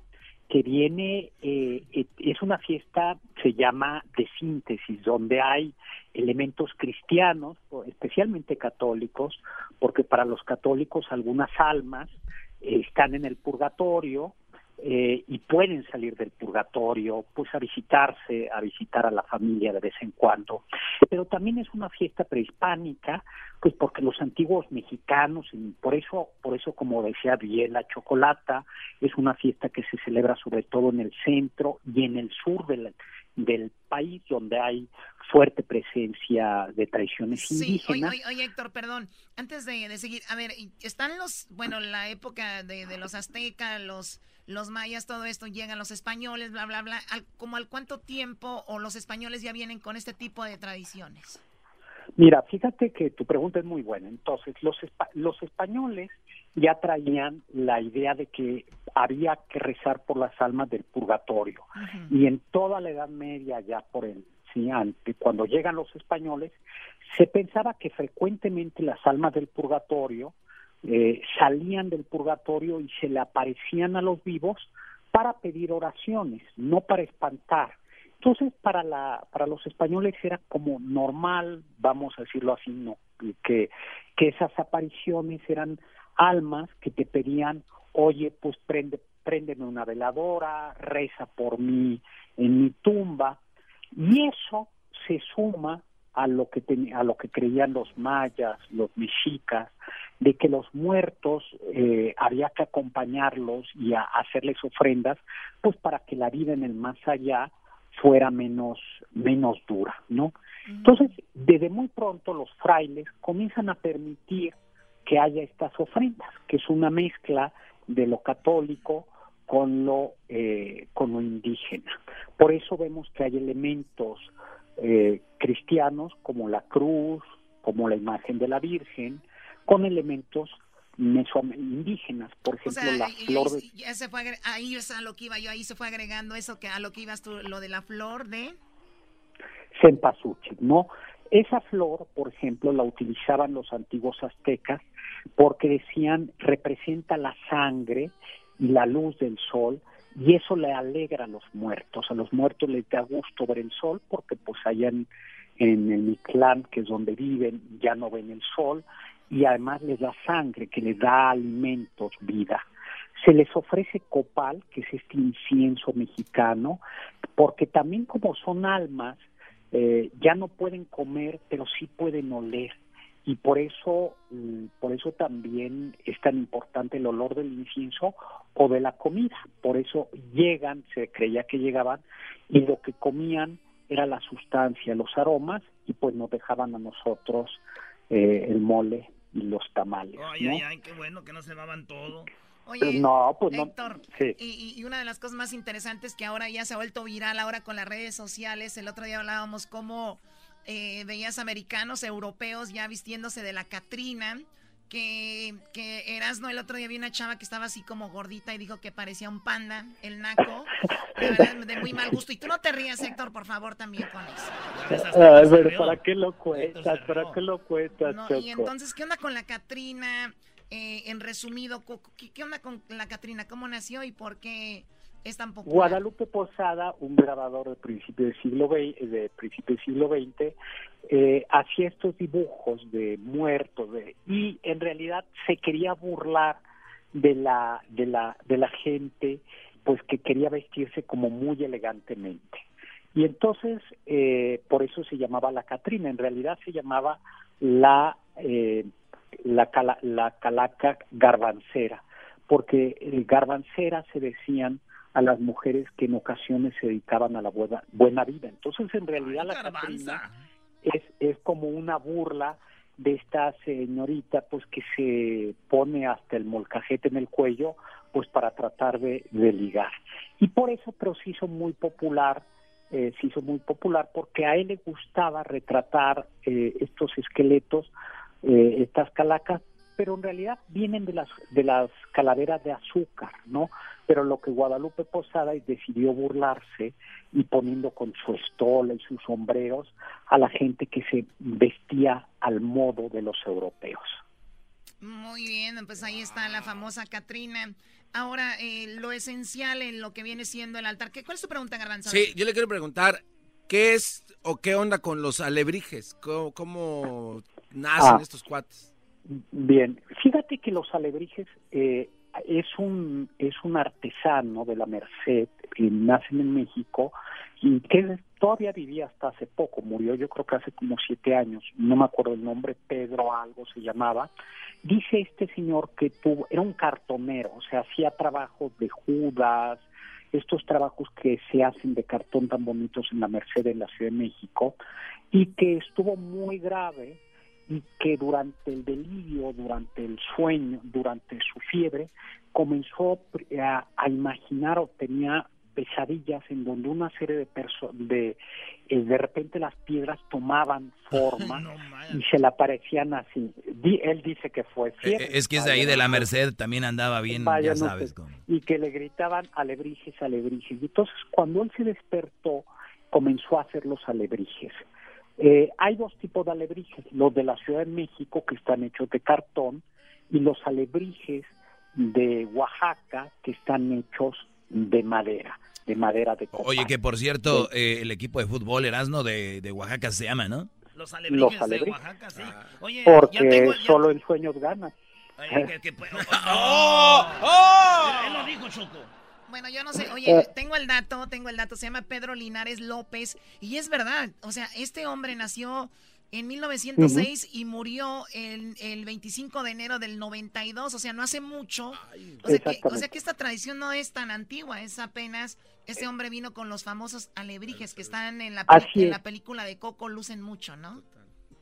que viene, eh, eh, es una fiesta, se llama de síntesis, donde hay elementos cristianos, especialmente católicos, porque para los católicos algunas almas eh, están en el purgatorio eh, y pueden salir del purgatorio, pues a visitarse, a visitar a la familia de vez en cuando. Pero también es una fiesta prehispánica, pues porque los antiguos mexicanos, y por eso, por eso como decía bien la chocolata, es una fiesta que se celebra sobre todo en el centro y en el sur del, del país, donde hay fuerte presencia de tradiciones Sí, indígenas. oye, oye, Héctor, perdón. Antes de, de seguir, a ver, están los, bueno, la época de, de los aztecas, los, los mayas, todo esto, llegan los españoles, bla, bla, bla. Al, ¿Como al cuánto tiempo o los españoles ya vienen con este tipo de tradiciones? Mira, fíjate que tu pregunta es muy buena. Entonces, los, los españoles ya traían la idea de que había que rezar por las almas del purgatorio. Y en toda la Edad Media, ya por el, sí, ante- cuando llegan los españoles, se pensaba que frecuentemente las almas del purgatorio eh, salían del purgatorio y se le aparecían a los vivos para pedir oraciones, no para espantar. Entonces, para la para los españoles era como normal, vamos a decirlo así, no que que esas apariciones eran almas que te pedían, "Oye, pues prende préndeme una veladora, reza por mí en mi tumba." Y eso se suma a lo que teni- a lo que creían los mayas, los mexicas, de que los muertos eh, había que acompañarlos y a- hacerles ofrendas, pues para que la vida en el más allá fuera menos menos dura, ¿no? Entonces, desde muy pronto los frailes comienzan a permitir que haya estas ofrendas, que es una mezcla de lo católico con lo eh, con lo indígena. Por eso vemos que hay elementos eh, cristianos como la cruz, como la imagen de la Virgen, con elementos mesoindígenas, por O ejemplo, sea, la y- flor de ya se fue, ahí es a lo que iba yo, ahí se fue agregando eso, que a lo que ibas tú, lo de la flor de... cempasúchil, ¿no? Esa flor, por ejemplo, la utilizaban los antiguos aztecas porque decían representa la sangre y la luz del sol y eso le alegra a los muertos. A los muertos les da gusto ver el sol porque pues allá en, en el Mictlán, que es donde viven, ya no ven el sol y además les da sangre, que les da alimentos, vida. Se les ofrece copal, que es este incienso mexicano, porque también como son almas, eh, ya no pueden comer, pero sí pueden oler. Y por eso, mm, por eso también es tan importante el olor del incienso o de la comida. Por eso llegan, se creía que llegaban, y lo que comían era la sustancia, los aromas, y pues nos dejaban a nosotros eh, el mole y los tamales. Ay, ¿no? ay, ay, qué bueno que no se maman todo. Oye, no, pues no. Sí. y, y una de las cosas más interesantes que ahora ya se ha vuelto viral ahora con las redes sociales, el otro día hablábamos cómo eh, veías americanos, europeos ya vistiéndose de la Catrina, que, que Erasno el otro día vi una chava que estaba así como gordita y dijo que parecía un panda, el naco, de verdad, de muy mal gusto. Y tú no te rías, Héctor, por favor, también con eso. Ay, pero ¿para qué lo cuentas? ¿Para qué lo cuentas, No, y entonces, ¿qué onda con la Catrina? Eh, en resumido, co- ¿qué, qué onda con la Catrina? ¿Cómo nació y por qué Guadalupe Posada, un grabador de principio del siglo XX, de principio del siglo XX, eh, hacía estos dibujos de muertos de, y en realidad se quería burlar de la de la de la gente, pues que quería vestirse como muy elegantemente. Y entonces, eh, por eso se llamaba la Catrina. En realidad se llamaba la eh, la, la calaca garbancera, porque el garbancera se decían a las mujeres que en ocasiones se dedicaban a la buena, buena vida. Entonces, en realidad, la Catrina es, es como una burla de esta señorita, pues que se pone hasta el molcajete en el cuello, pues para tratar de, de ligar. Y por eso, pero se hizo muy popular, eh, se hizo muy popular porque a él le gustaba retratar eh, estos esqueletos, eh, estas calacas, pero en realidad vienen de las de las calaveras de azúcar, ¿no? Pero lo que Guadalupe Posada decidió burlarse y poniendo con su estola y sus sombreros a la gente que se vestía al modo de los europeos. Muy bien, pues ahí está la famosa Catrina. Ahora, eh, lo esencial en lo que viene siendo el altar. ¿Qué, ¿Cuál es tu pregunta, Garbanzo? Sí, yo le quiero preguntar, ¿qué es o qué onda con los alebrijes? ¿Cómo, cómo nacen Ah. estos cuates? Bien, fíjate que los alebrijes eh, es un es un artesano de la Merced, que nacen en México y que todavía vivía hasta hace poco, murió yo creo que hace como siete años, no me acuerdo el nombre, Pedro algo se llamaba. Dice este señor que tuvo, era un cartonero, o sea, hacía trabajos de Judas, estos trabajos que se hacen de cartón tan bonitos en la Merced en la Ciudad de México, y que estuvo muy grave y que durante el delirio, durante el sueño, durante su fiebre, comenzó a, a imaginar o tenía pesadillas en donde una serie de personas, de, eh, de repente las piedras tomaban forma y se le aparecían así. Di- él dice que fue Eh, fiebre. Es que es de ahí de la Merced, también andaba bien, ya sabes. cómo. Y que le gritaban alebrijes, alebrijes. Y entonces cuando él se despertó, comenzó a hacer los alebrijes. Eh, hay dos tipos de alebrijes, los de la Ciudad de México que están hechos de cartón y los alebrijes de Oaxaca que están hechos de madera, de madera de copa. Oye, que por cierto, eh, el equipo de fútbol Erasmo de, de Oaxaca se llama, ¿no? Los Los alebrijes de. Oaxaca, sí. Oye, ya Porque tengo... ya- solo en sueños ganas. Oye, que- que- ¡Oh! ¡Oh! Él lo dijo, Choco. Bueno, yo no sé, oye, tengo el dato, tengo el dato, se llama Pedro Linares López y es verdad, o sea, este hombre nació en 1906 y murió el, el 25 de enero del 92, o sea, no hace mucho. O sea, que, o sea que esta tradición no es tan antigua, es apenas, este hombre vino con los famosos alebrijes que están en la, en la película de Coco, lucen mucho, ¿no?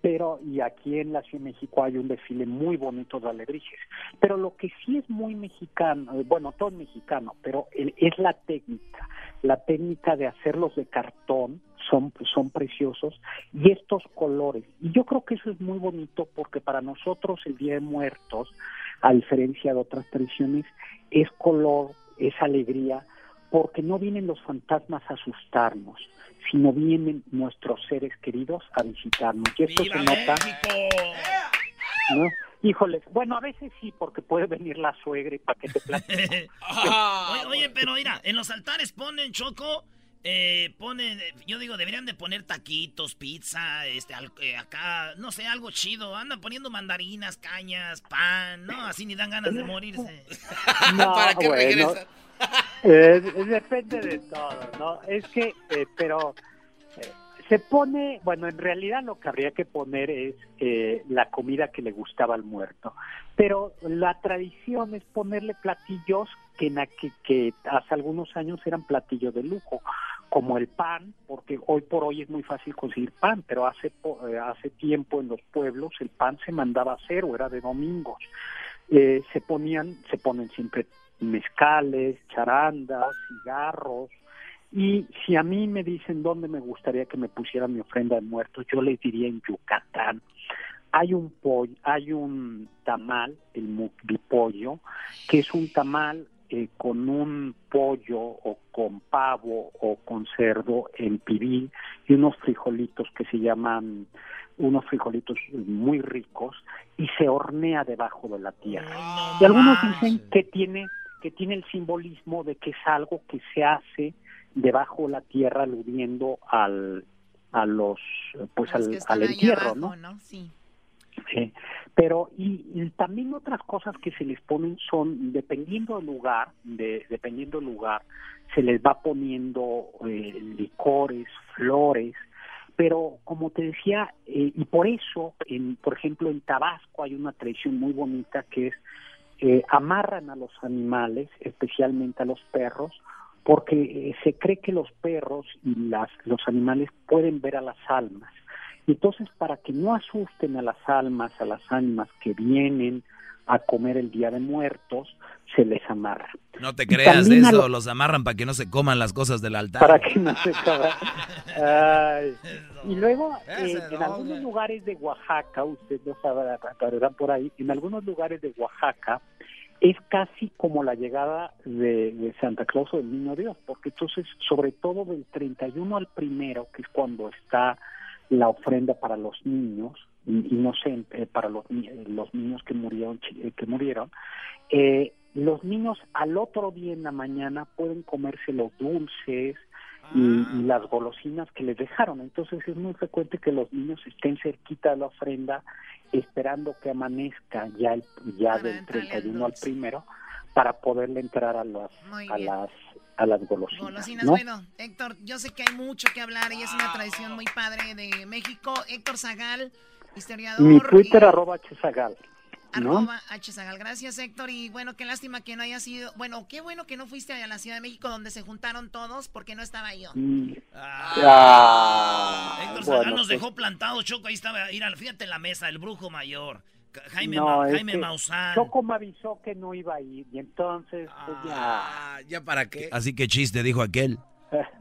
Pero y aquí en la Ciudad de México hay un desfile muy bonito de alebrijes. Pero lo que sí es muy mexicano, eh, bueno, todo es mexicano, pero es la técnica, la técnica de hacerlos de cartón son son preciosos y estos colores. Y yo creo que eso es muy bonito porque para nosotros el Día de Muertos, a diferencia de otras tradiciones, es color, es alegría, porque no vienen los fantasmas a asustarnos, sino vienen nuestros seres queridos a visitarnos. Y esto se nota. ¿no? Híjoles, bueno, a veces sí, porque puede venir la suegra y para que te platique. oye, oye, pero mira, en los altares ponen Choco Eh, ponen, yo digo, deberían de poner taquitos, pizza, este, eh, acá, no sé, algo chido. Andan poniendo mandarinas, cañas, pan, ¿no? Así ni dan ganas de morirse. No, ¿Para qué bueno, eh, depende de todo, ¿no? Es que, eh, pero eh, se pone, bueno, en realidad lo que habría que poner es eh, la comida que le gustaba al muerto. Pero la tradición es ponerle platillos que, hace algunos años eran platillos de lujo, como el pan, porque hoy por hoy es muy fácil conseguir pan, pero hace, hace tiempo en los pueblos el pan se mandaba a hacer o era de domingos. Eh, se ponían, se ponen siempre mezcales, charandas, cigarros, y si a mí me dicen dónde me gustaría que me pusiera mi ofrenda de muertos, yo les diría en Yucatán. Hay un pollo, hay un tamal, el mukbipollo, que es un tamal eh, con un pollo o con pavo o con cerdo en pibil y unos frijolitos que se llaman unos frijolitos muy ricos y se hornea debajo de la tierra. y algunos dicen que tiene que tiene el simbolismo de que es algo que se hace debajo de la tierra aludiendo al a los pues Los al, al entierro, abajo, ¿no? Sí. Sí, pero y, y también otras cosas que se les ponen son, dependiendo del lugar, de, dependiendo del lugar, se les va poniendo eh, licores, flores, pero como te decía, eh, y por eso, en, por ejemplo, en Tabasco hay una tradición muy bonita que es eh, amarran a los animales, especialmente a los perros, porque eh, se cree que los perros y las, los animales pueden ver a las almas. Entonces, para que no asusten a las almas, a las ánimas que vienen a comer el Día de Muertos, se les amarra. No te creas a eso, lo- los amarran para que no se coman las cosas del altar. Para que no se coman. Ay. Y luego, eh, en algunos lugares de Oaxaca, usted no sabrá, pero por ahí, en algunos lugares de Oaxaca, es casi como la llegada de, de Santa Claus o del Niño Dios, porque entonces, sobre todo del 31 al primero, que es cuando está la ofrenda para los niños, inocente, para los, ni- los niños que murieron, eh, que murieron, eh, los niños al otro día en la mañana pueden comerse los dulces y, y las golosinas que les dejaron. Entonces es muy frecuente que los niños estén cerquita de la ofrenda esperando que amanezca ya el, ya del 31 al primero para poderle entrar a las a las a las golosinas. Golosinas, ¿no? bueno, Héctor, yo sé que hay mucho que hablar y es una tradición muy padre de México. Héctor Zagal, historiador. Mi Twitter y- arroba Chesagal. ¿no? Arroba H. Zagal. Gracias, Héctor. Y bueno, qué lástima que no haya sido. Bueno, qué bueno que no fuiste a la Ciudad de México donde se juntaron todos porque no estaba yo. Mm. Ah, Héctor bueno, Zagal nos pues- dejó plantados, Choco. Ahí estaba, mira, fíjate en la mesa, el brujo mayor. Jaime, No, Ma- Jaime Maussan. Choco me avisó que no iba a ir y entonces pues Ah, ya. ¿Ya para qué? Así que chiste, dijo aquel.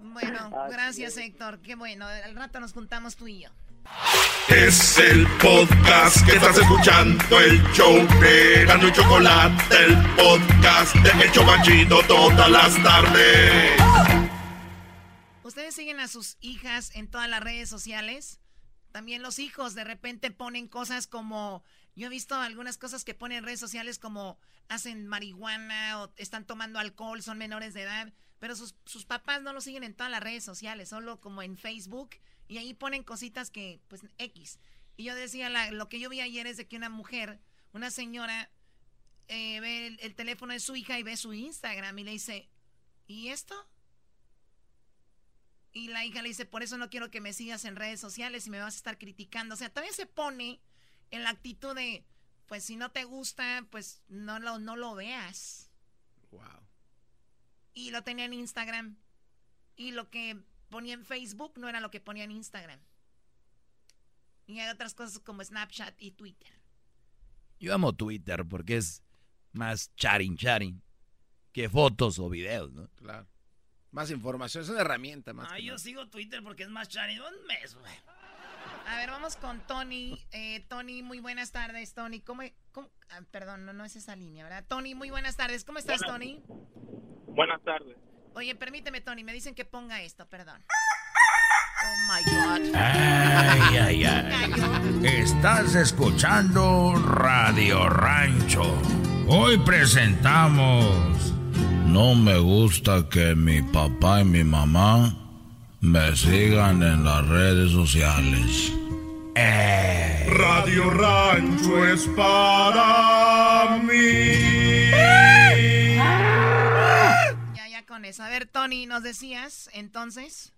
Bueno, gracias, Héctor. Qué bueno. Al rato nos juntamos tú y yo. Es el podcast que estás escuchando, el show de Gano y Chocolate, el podcast de El Chobachito todas las tardes. ¿Ustedes siguen a sus hijas en todas las redes sociales? También los hijos de repente ponen cosas como, yo he visto algunas cosas que ponen en redes sociales como hacen marihuana o están tomando alcohol, son menores de edad, pero sus, sus papás no lo siguen en todas las redes sociales, solo como en Facebook y ahí ponen cositas que, pues, X. Y yo decía, la- lo que yo vi ayer es de que una mujer, una señora, eh, ve el, el teléfono de su hija y ve su Instagram y le dice, ¿y esto? Y la hija le dice, por eso no quiero que me sigas en redes sociales y me vas a estar criticando. O sea, todavía se pone en la actitud de, pues si no te gusta, pues no lo, no lo veas. Wow. Y lo tenía en Instagram. Y lo que ponía en Facebook no era lo que ponía en Instagram. Y hay otras cosas como Snapchat y Twitter. Yo amo Twitter porque es más chatting, chatting que fotos o videos, ¿no? Claro. Más información, es una herramienta más. Ah, yo nada. sigo Twitter porque es más chari. Un mes, güey. A ver, vamos con Tony. Eh, Tony, muy buenas tardes, Tony. ¿Cómo, cómo- ah, perdón, no, no es esa línea, ¿verdad? Tony, muy buenas tardes. ¿Cómo estás, Buenas. Tony? Buenas tardes. Oye, permíteme, Tony. Me dicen que ponga esto, perdón. Oh my God. Ay, ay, ay. Estás escuchando Radio Rancho. Hoy presentamos. No me gusta que mi papá y mi mamá me sigan en las redes sociales. Radio Rancho es para mí. A ver, Tony, ¿nos decías entonces?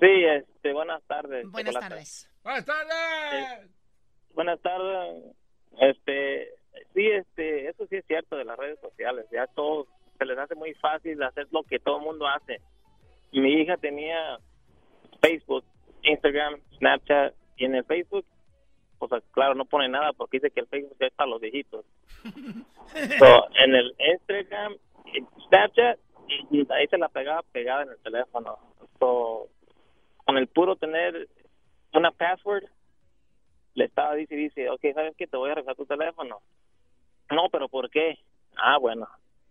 Sí, este, buenas tardes. Buenas tardes. ¡Buenas tardes! Eh, buenas tardes. Este, sí, este, eso sí es cierto de las redes sociales. Ya todo se les hace muy fácil hacer lo que todo el mundo hace. Mi hija tenía Facebook, Instagram, Snapchat y en el Facebook, pues claro, no pone nada porque dice que el Facebook ya es para los viejitos. So, en el Instagram, Snapchat, y ahí se la pegaba pegada en el teléfono. So, con el puro tener una password, le estaba dice y dice, ok, ¿sabes qué? Te voy a revisar tu teléfono. No, pero ¿por qué? Ah, bueno,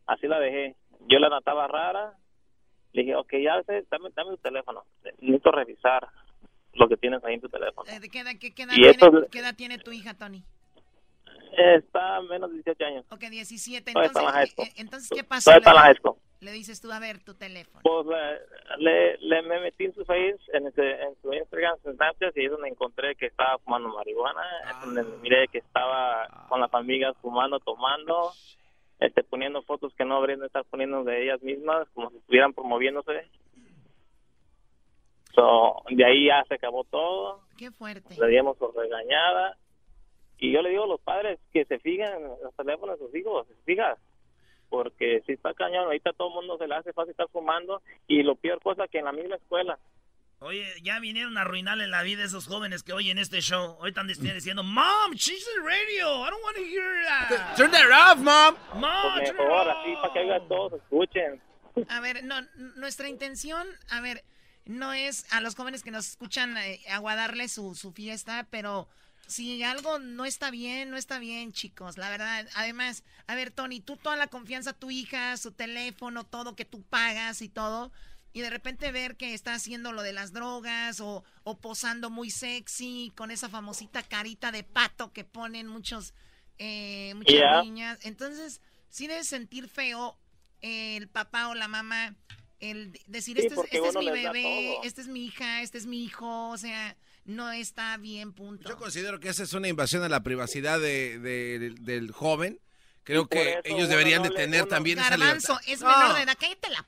así la dejé. Yo la notaba rara. Le dije, ok, ya sé, dame, dame tu teléfono. Necesito revisar lo que tienes ahí en tu teléfono. Eh, ¿Qué edad, qué- qué edad Y tiene, esto- qué edad tiene tu hija, Tony? Está menos de 18 años. Ok, 17. Todavía está en la high Entonces, eh, entonces ¿qué pasó? Todavía está en la Le- high school. Le dices tú, a ver, tu teléfono. Pues le, le, le me metí en su face, en, ese- en su Instagram, en Snapchat, y es donde encontré que estaba fumando marihuana. Es donde miré que estaba con las amigas fumando, tomando, este, poniendo fotos que no deberían de estar poniendo de ellas mismas, como si estuvieran promoviéndose. So, de ahí ya se acabó todo. Qué fuerte. Le dimos por regañada. Y yo le digo a los padres que se fijen en los teléfonos de sus hijos, se fijan. Porque si está cañón, ahorita todo el mundo se le hace fácil estar fumando. Y lo peor cosa que en la misma escuela. Oye, ya vinieron a arruinarle la vida a esos jóvenes que oyen este show. Hoy están dic- diciendo, Mom, she's the radio. I don't want to hear that. Turn that off, Mom. Mom, Pues turn it mejor off." así para que oigan todos, escuchen. A ver, no, nuestra intención, a ver, no es a los jóvenes que nos escuchan eh, aguadarle su, su fiesta, pero si algo no está bien, no está bien, chicos, la verdad. Además, a ver, Tony, tú toda la confianza a tu hija, su teléfono, todo que tú pagas y todo, y de repente ver que está haciendo lo de las drogas o, o posando muy sexy con esa famosita carita de pato que ponen muchos, eh, muchas Yeah. niñas. Entonces, sí debes sentir feo eh, el papá o la mamá el de- decir, Sí, este, es, este es mi bebé, esta es mi hija, este es mi hijo, o sea, no está bien, punto. Yo considero que esa es una invasión a la privacidad de- de- del joven. Creo que eso ellos deberían no de tener uno- también esa Garbanzo, libertad. es No. menor de edad, cállate la...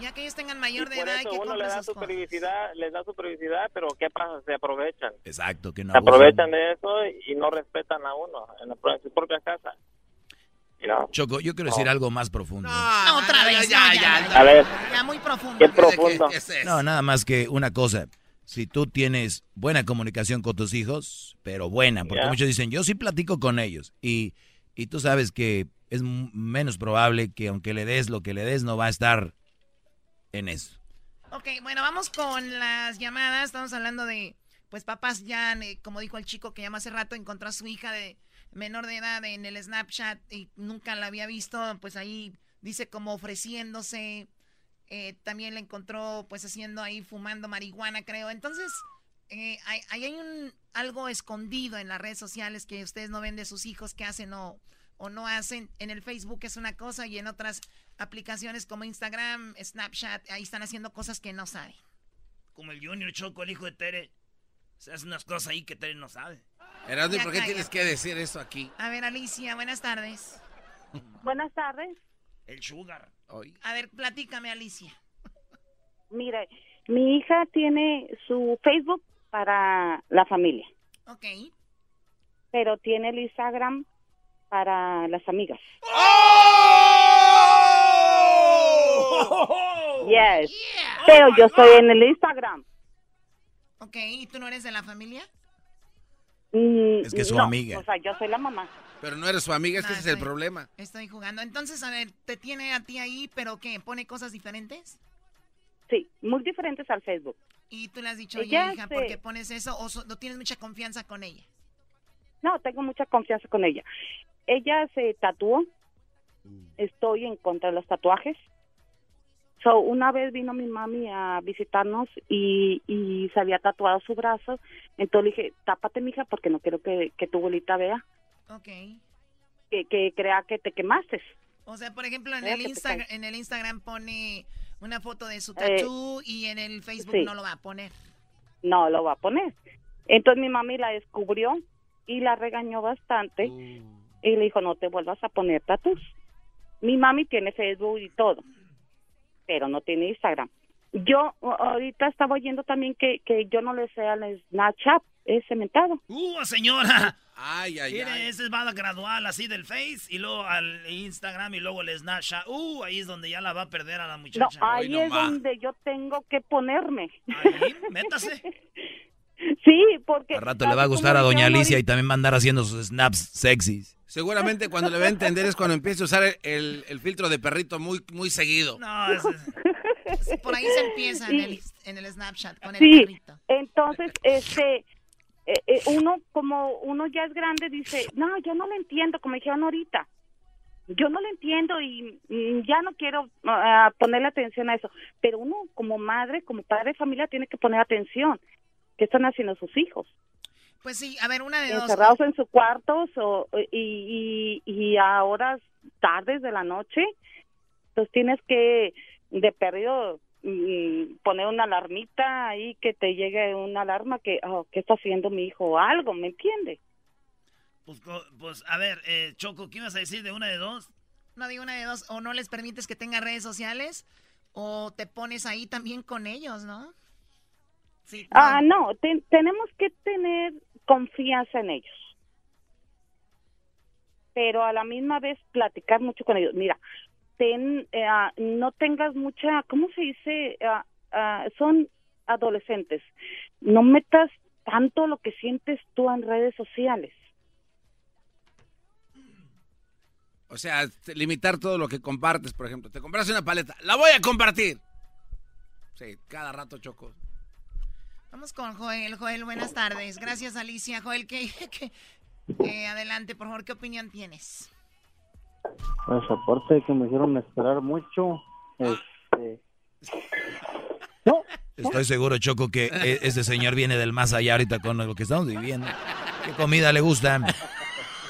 Ya que ellos tengan mayor de edad y eso que uno le compren da sus su privacidad, les da su privacidad, pero ¿qué pasa? Se aprovechan. Exacto, que no Se aprovechan de eso y no respetan a uno en, la, en su propia casa. Know? Choco, yo quiero decir No. algo más profundo. No, otra vez, ya, no, ya, ya, ya. A ver, ya, muy profundo. qué profundo. ¿Qué es? No, nada más que una cosa. Si tú tienes buena comunicación con tus hijos, pero buena, porque Ya. muchos dicen, yo sí platico con ellos. Y, y tú sabes que es menos probable que aunque le des lo que le des, no va a estar en eso. Ok, bueno, vamos con las llamadas. Estamos hablando de, pues, papás ya, eh, como dijo el chico que llamó hace rato, encontró a su hija de menor de edad en el Snapchat y nunca la había visto, pues ahí dice como ofreciéndose. Eh, también la encontró, pues, haciendo ahí, fumando marihuana, creo. Entonces, eh, ahí ahí hay un, algo escondido en las redes sociales que ustedes no ven de sus hijos que hacen o, o no hacen. En el Facebook es una cosa y en otras aplicaciones como Instagram, Snapchat, ahí están haciendo cosas que no saben. Como el Junior Choco, el hijo de Tere. Se hace unas cosas ahí que Tere no sabe. Erasmo, ¿y Ya ¿por qué cállate. tienes que decir eso aquí? A ver, Alicia, buenas tardes. Buenas tardes. El Sugar. Hoy. A ver, platícame, Alicia. Mire, mi hija tiene su Facebook para la familia, Ok. pero tiene el Instagram para las amigas. Yes. Pero yo estoy en el Instagram. Ok, ¿y tú no eres de la familia? Mm, Es que es su no, amiga. O sea, yo soy la mamá. Pero no eres su amiga, es que ese es el problema. Estoy jugando. Entonces, a ver, ¿te tiene a ti ahí, pero qué? ¿Pone cosas diferentes? Sí, muy diferentes al Facebook. Y tú le has dicho, oye, Ella hija, se- ¿por qué pones eso? ¿O so- no tienes mucha confianza con ella? No, tengo mucha confianza con ella. Ella se tatuó. Estoy en contra de los tatuajes. So, una vez vino mi mami a visitarnos y, y se había tatuado su brazo. Entonces le dije, tápate, mija, porque no quiero que, que tu abuelita vea, Ok. que, que crea que te quemaste. O sea, por ejemplo, en el, Insta- en el Instagram pone Una foto de su tatú y en el Facebook no lo va a poner. No lo va a poner. Entonces mi mami la descubrió y la regañó bastante y le dijo, no te vuelvas a poner tatús. Mi mami tiene Facebook y todo, pero no tiene Instagram. Yo ahorita estaba oyendo también que, que yo no le sé al Snapchat, es cementado. ¡Uh, señora! Ay, ay, ay. Ese va a gradual así del Face y luego al Instagram y luego el Snapchat. ¡Uh! Ahí es donde ya la va a perder a la muchacha. No, ahí es donde yo tengo que ponerme. Ahí, métase. Sí, porque... Al rato le va a gustar a doña Alicia y también va a andar haciendo sus snaps sexys. Seguramente cuando le va a entender es cuando empiece a usar el, el, filtro de perrito muy, muy seguido. No, es, por ahí se empieza en, el, en, el, Snapchat con el sí, perrito. Entonces, este, eh, eh, uno como uno ya es grande dice, no, yo no lo entiendo, como dijeron ahorita. Yo no lo entiendo y, ya no quiero uh, ponerle atención a eso. Pero uno como madre, como padre de familia, tiene que poner atención. ¿Qué están haciendo sus hijos? Pues sí, a ver, una de dos. Encerrados en sus cuartos o, y, y, y a horas tardes de la noche. Entonces tienes que, de perdido, poner una alarmita ahí que te llegue una alarma que, oh, ¿qué está haciendo mi hijo? O algo, ¿me entiende? Pues, pues a ver, eh, Choco, ¿qué ibas a decir de una de dos? No digo una de dos, o no les permites que tengan redes sociales, o te pones ahí también con ellos, ¿no? Ah, no, tenemos que tener confianza en ellos. Pero a la misma vez platicar mucho con ellos. Mira, ten, eh, no tengas mucha, ¿cómo se dice? Ah, ah, son adolescentes. No metas tanto lo que sientes tú en redes sociales. O sea, limitar todo lo que compartes, por ejemplo. Te compras una paleta, la voy a compartir. Sí, cada rato choco. Vamos con Joel. Joel, buenas tardes. Gracias, Alicia. Joel, que, adelante, por favor, ¿qué opinión tienes? Pues aparte de que me hicieron esperar mucho, este... No. Estoy seguro, Choco, que e, este señor viene del más allá ahorita con lo que estamos viviendo. ¿Qué comida le gusta?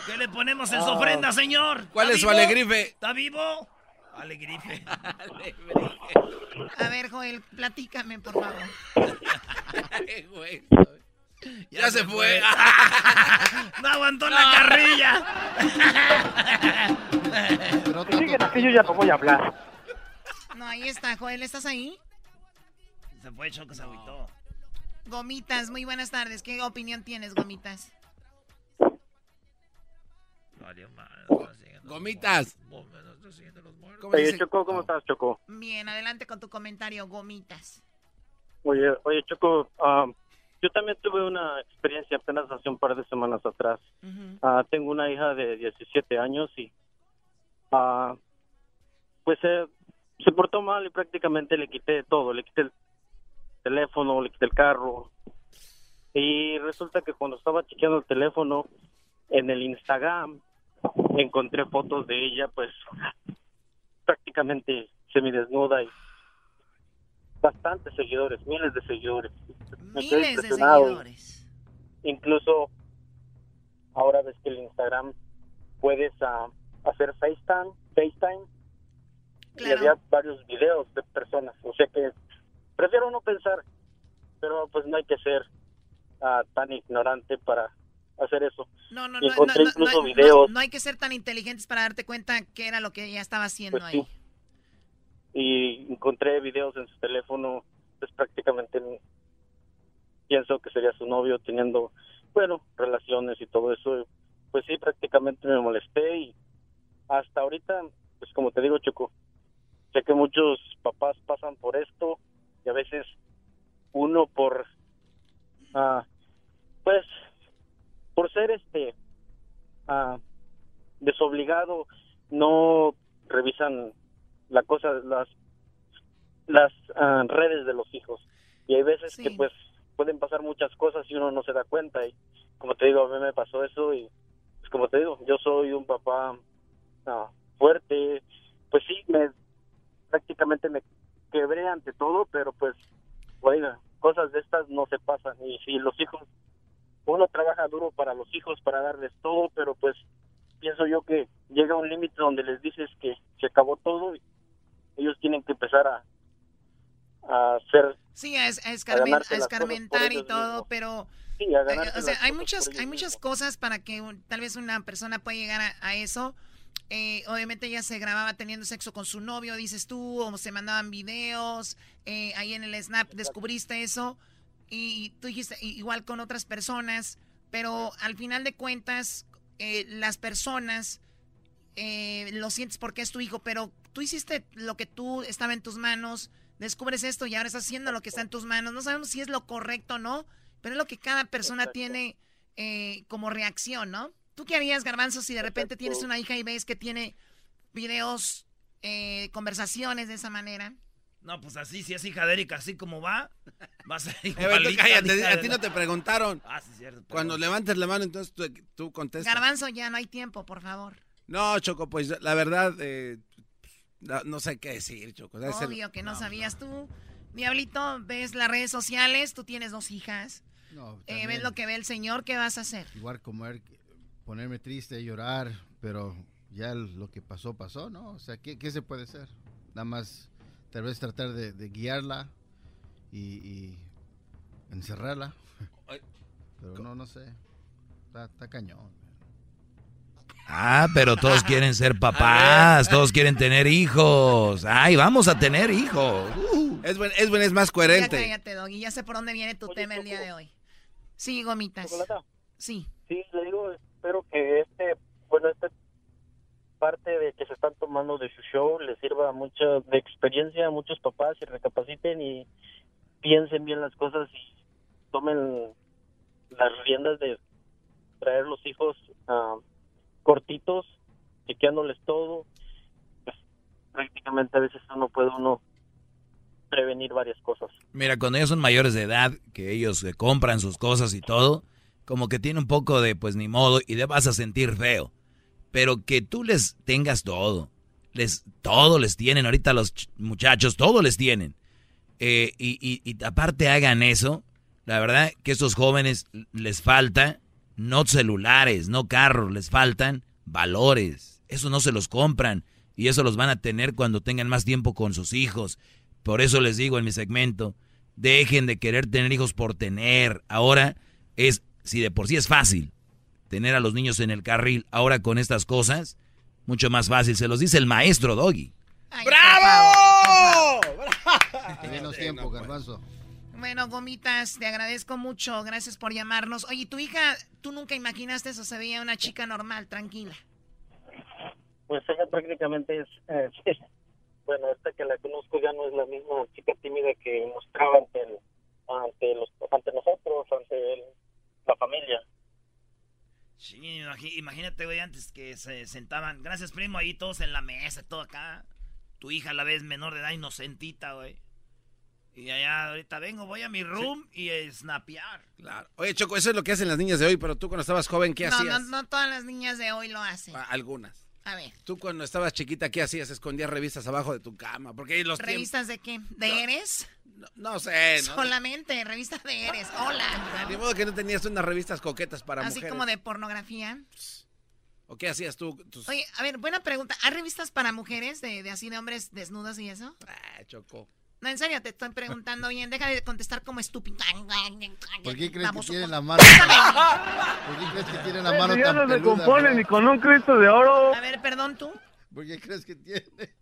¿Qué le ponemos en su ofrenda, señor? ¿Cuál es su alegrife? ¿Está vivo? Alegrife. A ver, Joel, platícame, por favor. Ya, se, fue. no aguantó la carrilla. Pero siguen aquí, yo ya no voy a hablar. No, ahí está, Joel, ¿estás ahí? Se fue, Choco, se agüitó. Gomitas, muy buenas tardes. ¿Qué opinión tienes, Gomitas? Gomitas. Oye, Choco, ¿cómo estás, Choco? Bien, adelante con tu comentario, Gomitas. Oye, oye Choco, ah, yo también tuve una experiencia apenas hace un par de semanas atrás. Ah, tengo una hija de 17 años y uh, pues se portó mal y prácticamente le quité todo, le quité el teléfono, le quité el carro. Y resulta que cuando estaba chequeando el teléfono en el Instagram encontré fotos de ella pues prácticamente semidesnuda y bastantes seguidores, miles de seguidores. Miles de seguidores. Incluso ahora ves que el Instagram puedes uh, hacer FaceTime, FaceTime y había varios videos de personas. O sea que prefiero no pensar, pero pues no hay que ser uh, tan ignorante para hacer eso. No, no, no, incluso videos. no, hay que ser tan inteligentes para darte cuenta que era lo que ella estaba haciendo pues ahí y encontré videos en su teléfono, pues prácticamente pienso que sería su novio teniendo, bueno, relaciones y todo eso. Pues sí, prácticamente me molesté y hasta ahorita, pues como te digo, Choco, sé que muchos papás pasan por esto y a veces uno por, ah, pues, por ser este, ah, desobligado, no revisan la cosa, las las ah, redes de los hijos. Y hay veces que pues pueden pasar muchas cosas y uno no se da cuenta. Y como te digo a mí me pasó eso y pues como te digo yo soy un papá ah, fuerte. Pues sí me prácticamente me quebré ante todo pero pues oiga cosas de estas no se pasan. Y si los hijos uno trabaja duro para los hijos para darles todo pero pues pienso yo que llega un límite donde les dices que se acabó todo y ellos tienen que empezar a, a hacer... Sí, a, es- escarmen- escarmentar y todo, mismos. pero... Sí, a eh, o sea, hay muchas, hay muchas cosas para que un- tal vez una persona pueda llegar a, eso. Eh, obviamente ella se grababa teniendo sexo con su novio, dices tú, o se mandaban videos, eh, ahí en el Snap descubriste eso, y tú dijiste igual con otras personas, pero al final de cuentas, eh, las personas eh, lo sientes porque es tu hijo, pero tú hiciste lo que tú estaba en tus manos, descubres esto y ahora estás haciendo lo que está en tus manos. No sabemos si es lo correcto o no, pero es lo que cada persona tiene eh, como reacción, ¿no? ¿Tú qué harías, Garbanzo, si de repente tienes una hija y ves que tiene videos, eh, conversaciones de esa manera? No, pues así, si es hija de Erika, así como va, va a ser igualita. cállate, a ti no te preguntaron. Ah, sí, cierto. Cuando levantes la mano, entonces tú, tú contestas. Garbanzo, ya no hay tiempo, por favor. No, Choco, pues la verdad, eh, no, no sé qué decir, Choco. Debe ser- Obvio que no, sabías tú. Diablito, ves las redes sociales, tú tienes dos hijas. No, Eh, ves lo que ve el señor, ¿qué vas a hacer? Igual comer, ponerme triste, llorar, pero ya lo que pasó, pasó, ¿no? O sea, ¿qué, qué se puede hacer? Nada más, tal vez tratar de, de guiarla y, y encerrarla. Pero no, no sé. Está, está cañón. Ah, pero todos quieren ser papás, todos quieren tener hijos. Ay, vamos a tener hijos. Es, buen, es, buen, es más Ya coherente. cállate, Doggy, ya sé por dónde viene tu tema el día de hoy. Sí, gomitas. Sí. Sí, le digo, espero que este, bueno, esta parte de que se están tomando de su show les sirva mucho de experiencia a muchos papás y recapaciten y piensen bien las cosas y tomen las riendas de traer los hijos ah, cortitos, chequeándoles todo. Pues, prácticamente a veces no puede uno prevenir varias cosas. Mira, cuando ellos son mayores de edad, que ellos compran sus cosas y todo, como que tiene un poco de, pues ni modo, y te vas a sentir feo. Pero que tú les tengas todo, les, todo les tienen, ahorita los ch- muchachos, todo les tienen. Eh, y, y- y aparte hagan eso, la verdad que estos jóvenes les falta no celulares, no carros, les faltan valores. Eso no se los compran y eso los van a tener cuando tengan más tiempo con sus hijos. Por eso les digo en mi segmento, dejen de querer tener hijos por tener. Ahora es, si de por sí es fácil tener a los niños en el carril, ahora con estas cosas, mucho más fácil. Se los dice el maestro Doggy. ¡Bravo! Menos tiempo, garbanzo. Bueno, gomitas, te agradezco mucho. Gracias por llamarnos. Oye, tu hija, tú nunca imaginaste eso, se veía una chica normal, tranquila. Pues ella prácticamente es, eh, sí. bueno, esta que la conozco ya no es la misma chica tímida que mostraba ante, el- ante, los, ante nosotros, ante el- la familia. Sí, imagínate, güey, antes que se sentaban, gracias primo, ahí todos en la mesa, todo acá. Tu hija a la vez menor de edad, inocentita, güey. Y allá ahorita vengo, voy a mi room y eh, snapear. Claro. Oye, Choco, eso es lo que hacen las niñas de hoy, pero tú cuando estabas joven, ¿qué no, hacías? no, no todas las niñas de hoy lo hacen. Ah, Algunas. A ver, Tú cuando estabas chiquita, ¿qué hacías? Escondías revistas abajo de tu cama. Porque ahí los ¿revistas de qué? ¿De Eres? No sé, ¿no? Solamente, revistas de Eres. Hola. Ni modo que no tenías unas revistas coquetas para Así mujeres. como de pornografía. ¿O qué hacías tú? Tus... Oye, a ver, buena pregunta. ¿Hay revistas para mujeres de, de así de hombres desnudos y eso? Ah, Choco. No, en serio, te estoy preguntando bien. Deja de contestar como estúpido. ¿Por qué crees que tiene la mano? ¿Por qué crees que tiene la mano tan no se compone ni con un Cristo de oro. A ver, perdón tú. ¿Por qué crees que tiene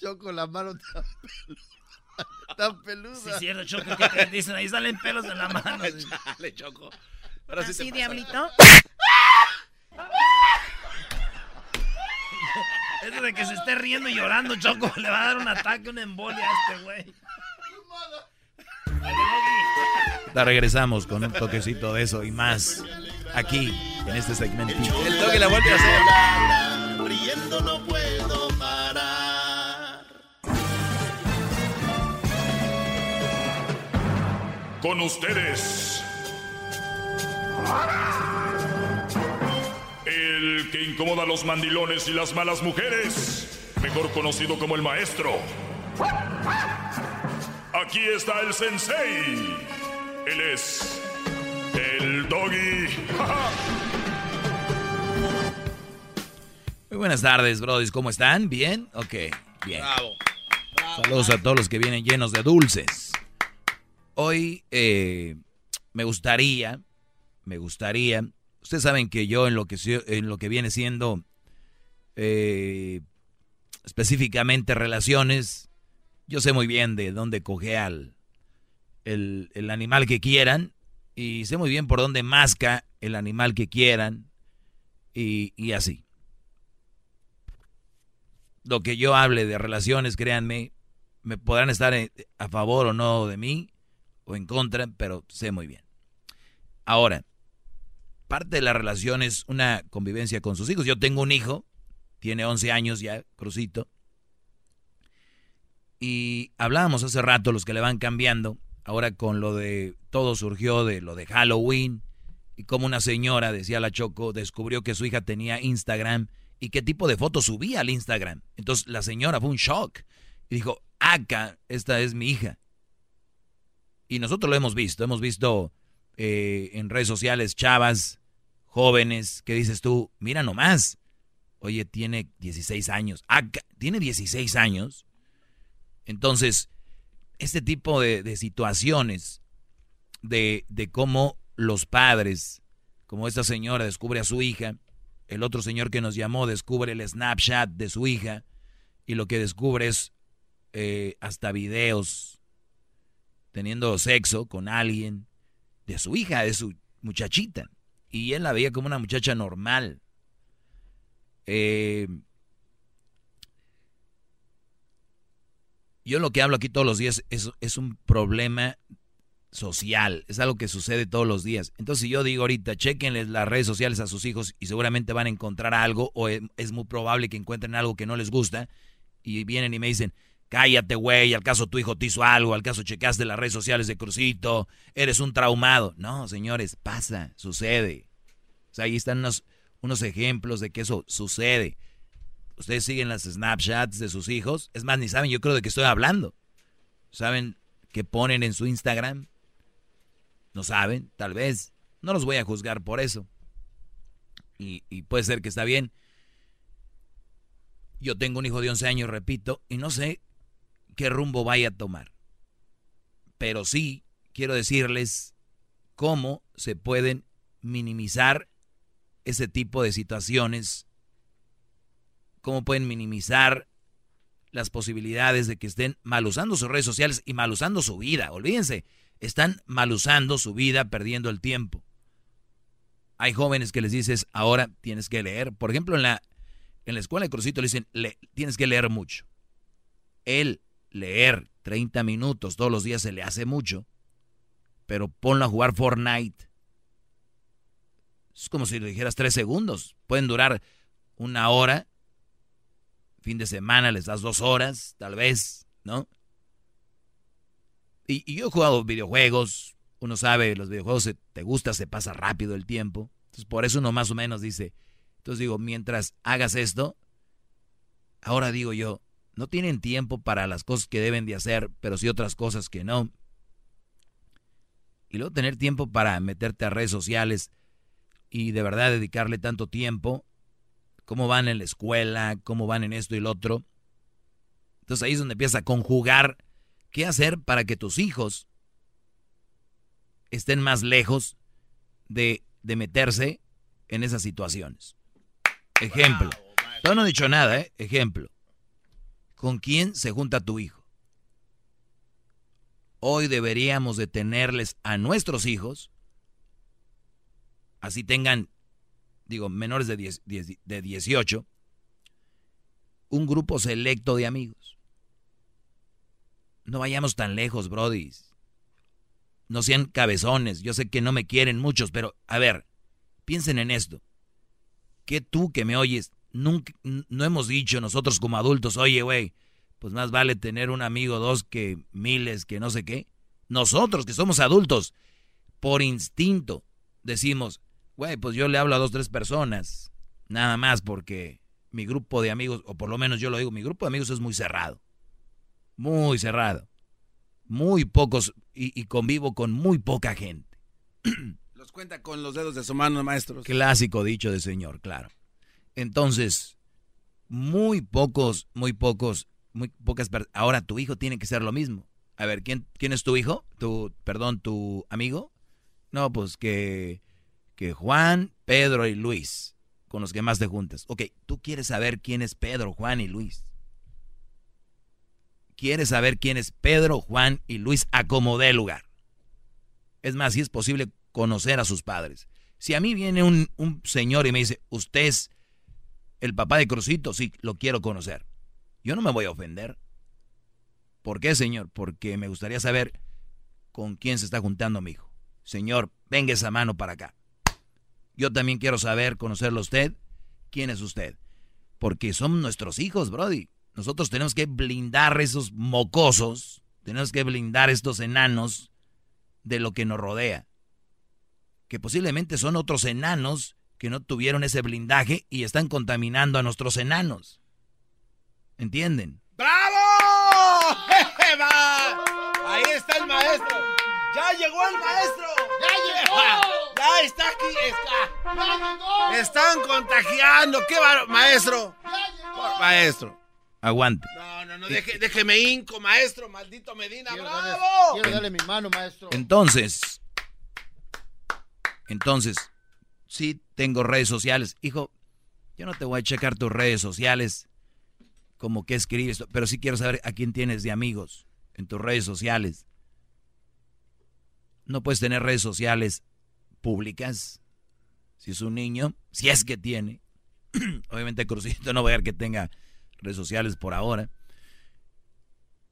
Choco la mano tan peluda? Tan peluda. Sí, cierto, Choco, que te dicen, ahí salen pelos de la mano. Chale, Choco. Ahora sí Así, te pasa. diablito. Eso de que se esté riendo y llorando, Choco, le va a dar un ataque, una embolia a este güey. La regresamos con un toquecito de eso y más aquí en este segmento. El Doggy la vuelve a hacer. Riendo no puedo parar. Con ustedes. Incomoda a los mandilones y las malas mujeres. Mejor conocido como el maestro. Aquí está el sensei. Él es el doggy. Muy buenas tardes, brodis. ¿Cómo están? ¿Bien? Ok, bien. Bravo. Saludos a todos los que vienen llenos de dulces. Hoy eh, me gustaría, me gustaría, ustedes saben que yo en lo que, en lo que viene siendo eh, específicamente relaciones, yo sé muy bien de dónde coge al el, el animal que quieran y sé muy bien por dónde masca el animal que quieran y, y así. Lo que yo hable de relaciones, créanme, me podrán estar a favor o no de mí o en contra, pero sé muy bien. Ahora, parte de la relación es una convivencia con sus hijos. Yo tengo un hijo, tiene 11 años ya, Crucito. Y hablábamos hace rato, los que le van cambiando, ahora con lo de, todo surgió de lo de Halloween, y como una señora, decía la Choco, descubrió que su hija tenía Instagram y qué tipo de fotos subía al Instagram. Entonces la señora fue un shock y dijo, acá, esta es mi hija. Y nosotros lo hemos visto, hemos visto eh, en redes sociales chavas, jóvenes, que dices tú, mira nomás, oye, tiene 16 años, acá, tiene 16 años. Entonces, este tipo de, situaciones, de, de cómo los padres, como esta señora descubre a su hija, el otro señor que nos llamó descubre el Snapchat de su hija y lo que descubre es eh, hasta videos teniendo sexo con alguien de su hija, de su muchachita. Y él la veía como una muchacha normal. Eh, yo lo que hablo aquí todos los días es, es un problema social, es algo que sucede todos los días. Entonces, si yo digo ahorita, chequenles las redes sociales a sus hijos y seguramente van a encontrar algo, o es, muy probable que encuentren algo que no les gusta, y vienen y me dicen, cállate, güey, al caso tu hijo te hizo algo, al caso checaste las redes sociales de Crucito, eres un traumado. No, señores, pasa, sucede. O sea, ahí están unos, unos ejemplos de que eso sucede. Ustedes siguen las Snapchats de sus hijos, es más, ni saben yo creo de qué estoy hablando. ¿Saben qué ponen en su Instagram? No saben, tal vez. No los voy a juzgar por eso. Y, puede ser que está bien. Yo tengo un hijo de 11 años, repito, y no sé qué rumbo vaya a tomar. Pero sí quiero decirles cómo se pueden minimizar ese tipo de situaciones, cómo pueden minimizar las posibilidades de que estén mal usando sus redes sociales y mal usando su vida. Olvídense, están mal usando su vida, perdiendo el tiempo. Hay jóvenes que les dices, ahora tienes que leer. Por ejemplo, en la, en la escuela de Crucito le dicen, tienes que leer mucho. Él leer 30 minutos todos los días se le hace mucho, pero ponlo a jugar Fortnite. Es como si le dijeras tres segundos. Pueden durar una hora. Fin de semana les das dos horas, tal vez, ¿no? Y, yo he jugado videojuegos, uno sabe, los videojuegos te gusta, se pasa rápido el tiempo. Entonces por eso uno más o menos dice, entonces digo, mientras hagas esto, ahora digo yo, no tienen tiempo para las cosas que deben de hacer, pero sí otras cosas que no. Y luego tener tiempo para meterte a redes sociales y de verdad dedicarle tanto tiempo, cómo van en la escuela, cómo van en esto y lo otro. Entonces ahí es donde empieza a conjugar ¿Qué hacer para que tus hijos estén más lejos de, meterse en esas situaciones? Ejemplo. Yo no he dicho nada, ¿eh? Ejemplo. ¿Con quién se junta tu hijo? Hoy deberíamos de tenerles a nuestros hijos, así tengan, digo, menores de, de 18, un grupo selecto de amigos. No vayamos tan lejos, Brody. No sean cabezones. Yo sé que no me quieren muchos, pero a ver, piensen en esto. Que tú que me oyes, nunca, no hemos dicho nosotros como adultos, oye, güey, pues más vale tener un amigo, dos que miles, que no sé qué. Nosotros que somos adultos, por instinto, decimos, güey, pues yo le hablo a dos, tres personas, nada más porque mi grupo de amigos, o por lo menos yo lo digo, mi grupo de amigos es muy cerrado muy cerrado. Muy pocos y, convivo con muy poca gente. Los cuenta con los dedos de su mano, maestros. Clásico dicho de señor, claro. Entonces, muy pocos, muy pocos muy pocas Ahora tu hijo tiene que ser lo mismo. A ver, ¿quién, quién es tu hijo? Tu, perdón, tu amigo. No, pues que, que Juan, Pedro y Luis, con los que más te juntas. Ok, tú quieres saber quién es Pedro, Juan y Luis. Quieres saber quién es Pedro, Juan y Luis, acomodé el lugar. Es más, si es posible conocer a sus padres. Si a mí viene un, un señor y me dice, usted es el papá de Crucito, sí, lo quiero conocer. Yo no me voy a ofender. ¿Por qué, señor? Porque me gustaría saber con quién se está juntando mi hijo. Señor, venga esa mano para acá. Yo también quiero saber, conocerlo a usted. ¿Quién es usted? Porque son nuestros hijos, Brody. Nosotros tenemos que blindar esos mocosos, tenemos que blindar estos enanos de lo que nos rodea. Que posiblemente son otros enanos que no tuvieron ese blindaje y están contaminando a nuestros enanos. ¿Entienden? ¡Bravo! Ahí está el maestro. ¡Ya llegó el maestro! ¡Ya llegó! ¡Ya está aquí! ¡Está! ¡Están contagiando! ¡Qué va, maestro! Maestro. Aguante. No, no, no, déjeme inco, maestro, maldito Medina, ¡bravo! quiero darle mi mano, maestro. Entonces, entonces, sí tengo redes sociales. Hijo, yo no te voy a checar tus redes sociales como que escribes, pero sí quiero saber a quién tienes de amigos en tus redes sociales. No puedes tener redes sociales públicas si es un niño, si es que tiene. Obviamente Crucito no voy a ver que tenga redes sociales por ahora.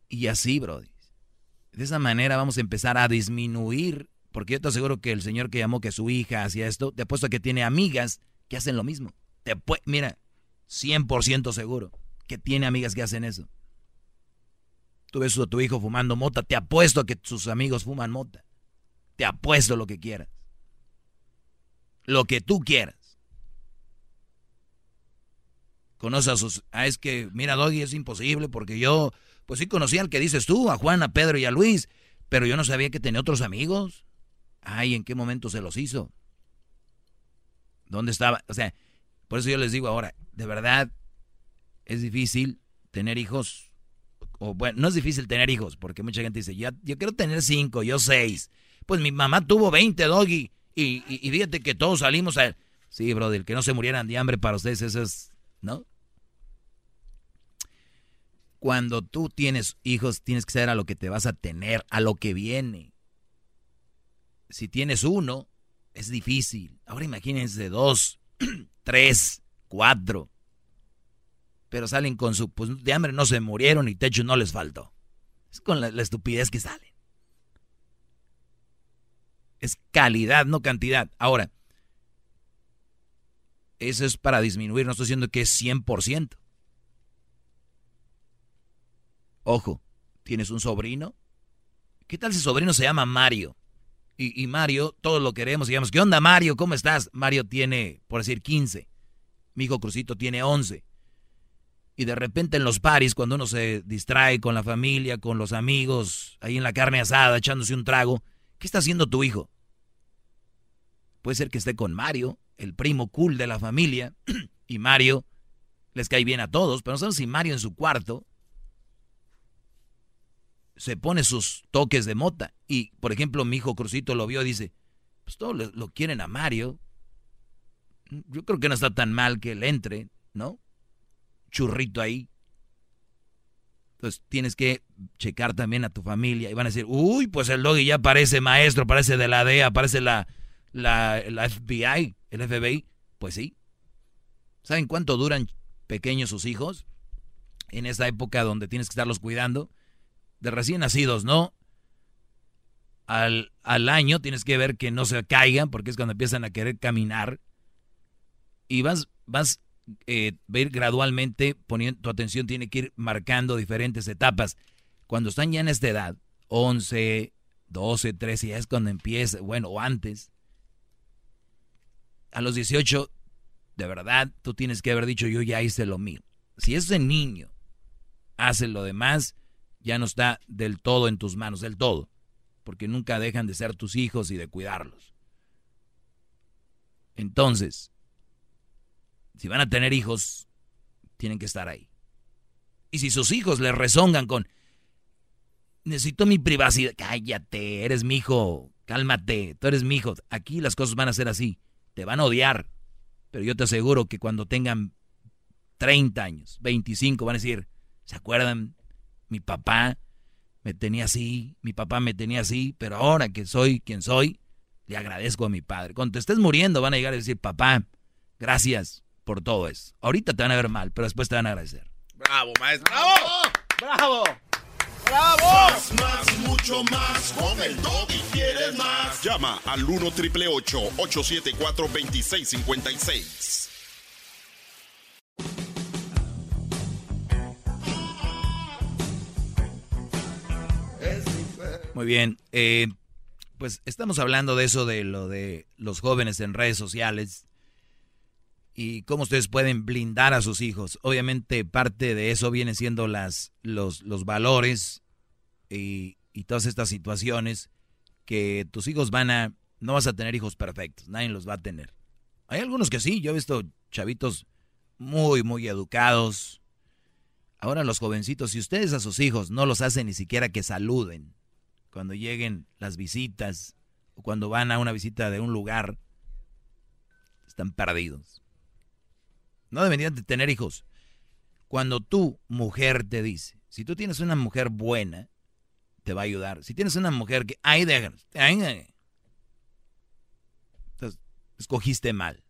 Y así, Brody. De esa manera vamos a empezar a disminuir porque yo te aseguro que el señor que llamó que su hija hacía esto, te apuesto que tiene amigas que hacen lo mismo. Te mira, 100% seguro que tiene amigas que hacen eso. Tú ves a tu hijo fumando mota, te apuesto a que sus amigos fuman mota. Te apuesto lo que quieras. Lo que tú quieras. Conoce a sus... Ah, es que, mira, Doggy, es imposible porque yo, pues sí conocía al que dices tú, a Juan, a Pedro y a Luis, pero yo no sabía que tenía otros amigos. Ay, ¿en qué momento se los hizo? ¿Dónde estaba? O sea, por eso yo les digo ahora, de verdad es difícil tener hijos. O bueno, no es difícil tener hijos, porque mucha gente dice, ya, yo quiero tener cinco, yo seis. Pues mi mamá tuvo veinte, doggy. Y, y, fíjate que todos salimos a... Sí, brother, que no se murieran de hambre para ustedes, eso es... ¿No? Cuando tú tienes hijos, tienes que saber a lo que te vas a tener, a lo que viene si tienes uno, es difícil. Ahora imagínense dos, tres, cuatro. Pero salen con su, pues de hambre no se murieron y techo no les faltó. Es con la, estupidez que salen. Es calidad, no cantidad. Ahora, eso es para disminuir, no estoy diciendo que es 100%. Ojo, ¿tienes un sobrino? ¿Qué tal si sobrino se llama Mario? Y, Mario, todos lo queremos. Digamos, ¿qué onda, Mario? ¿Cómo estás? Mario tiene, por decir, 15. Mi hijo Crucito tiene 11. Y de repente en los paris, cuando uno se distrae con la familia, con los amigos, ahí en la carne asada, echándose un trago, ¿qué está haciendo tu hijo? Puede ser que esté con Mario, el primo cool de la familia, y Mario les cae bien a todos, pero no sabemos si Mario en su cuarto se pone sus toques de mota. Y, por ejemplo, mi hijo Crucito lo vio y dice, pues todos lo, quieren a Mario. Yo creo que no está tan mal que él entre, ¿no? Churrito ahí. Entonces tienes que checar también a tu familia y van a decir, uy, pues el doggy ya parece maestro, parece de la DEA, parece la, la, la FBI, el FBI. Pues sí. ¿Saben cuánto duran pequeños sus hijos? En esta época donde tienes que estarlos cuidando de recién nacidos, ¿no? Al, al, año tienes que ver que no se caigan porque es cuando empiezan a querer caminar y vas, vas eh, a ir gradualmente poniendo tu atención, tiene que ir marcando diferentes etapas. Cuando están ya en esta edad, 11, 12, 13, ya es cuando empieza, bueno, o antes. A los 18, de verdad, tú tienes que haber dicho, yo ya hice lo mío. Si ese niño hace lo demás, ya no está del todo en tus manos, del todo, porque nunca dejan de ser tus hijos y de cuidarlos. Entonces, si van a tener hijos, tienen que estar ahí. Y si sus hijos le rezongan con, necesito mi privacidad, cállate, eres mi hijo, cálmate, tú eres mi hijo. Aquí las cosas van a ser así, te van a odiar. Pero yo te aseguro que cuando tengan 30 años, 25, van a decir, ¿se acuerdan? Mi papá me tenía así, mi papá me tenía así, pero ahora que soy quien soy, le agradezco a mi padre. Cuando te estés muriendo van a llegar a decir, papá, gracias por todo eso. Ahorita te van a ver mal, pero después te van a agradecer. Bravo, maestro. Bravo. Bravo. ¡Bravo! Más, más, mucho más. Con el y quieres más. Llama al 1 triple 874 2656. Muy bien. Eh, pues estamos hablando de eso, de lo de los jóvenes en redes sociales y cómo ustedes pueden blindar a sus hijos. Obviamente parte de eso viene siendo las, los, los valores y, y, todas estas situaciones que tus hijos van a... No vas a tener hijos perfectos, nadie los va a tener. Hay algunos que sí, yo he visto chavitos muy, muy educados. Ahora los jovencitos, si ustedes a sus hijos no los hacen ni siquiera que saluden cuando lleguen las visitas o cuando van a una visita de un lugar, están perdidos. No deberían de tener hijos. Cuando tu mujer te dice, si tú tienes una mujer buena, te va a ayudar. Si tienes una mujer que, ay, déjanos, entonces, escogiste mal.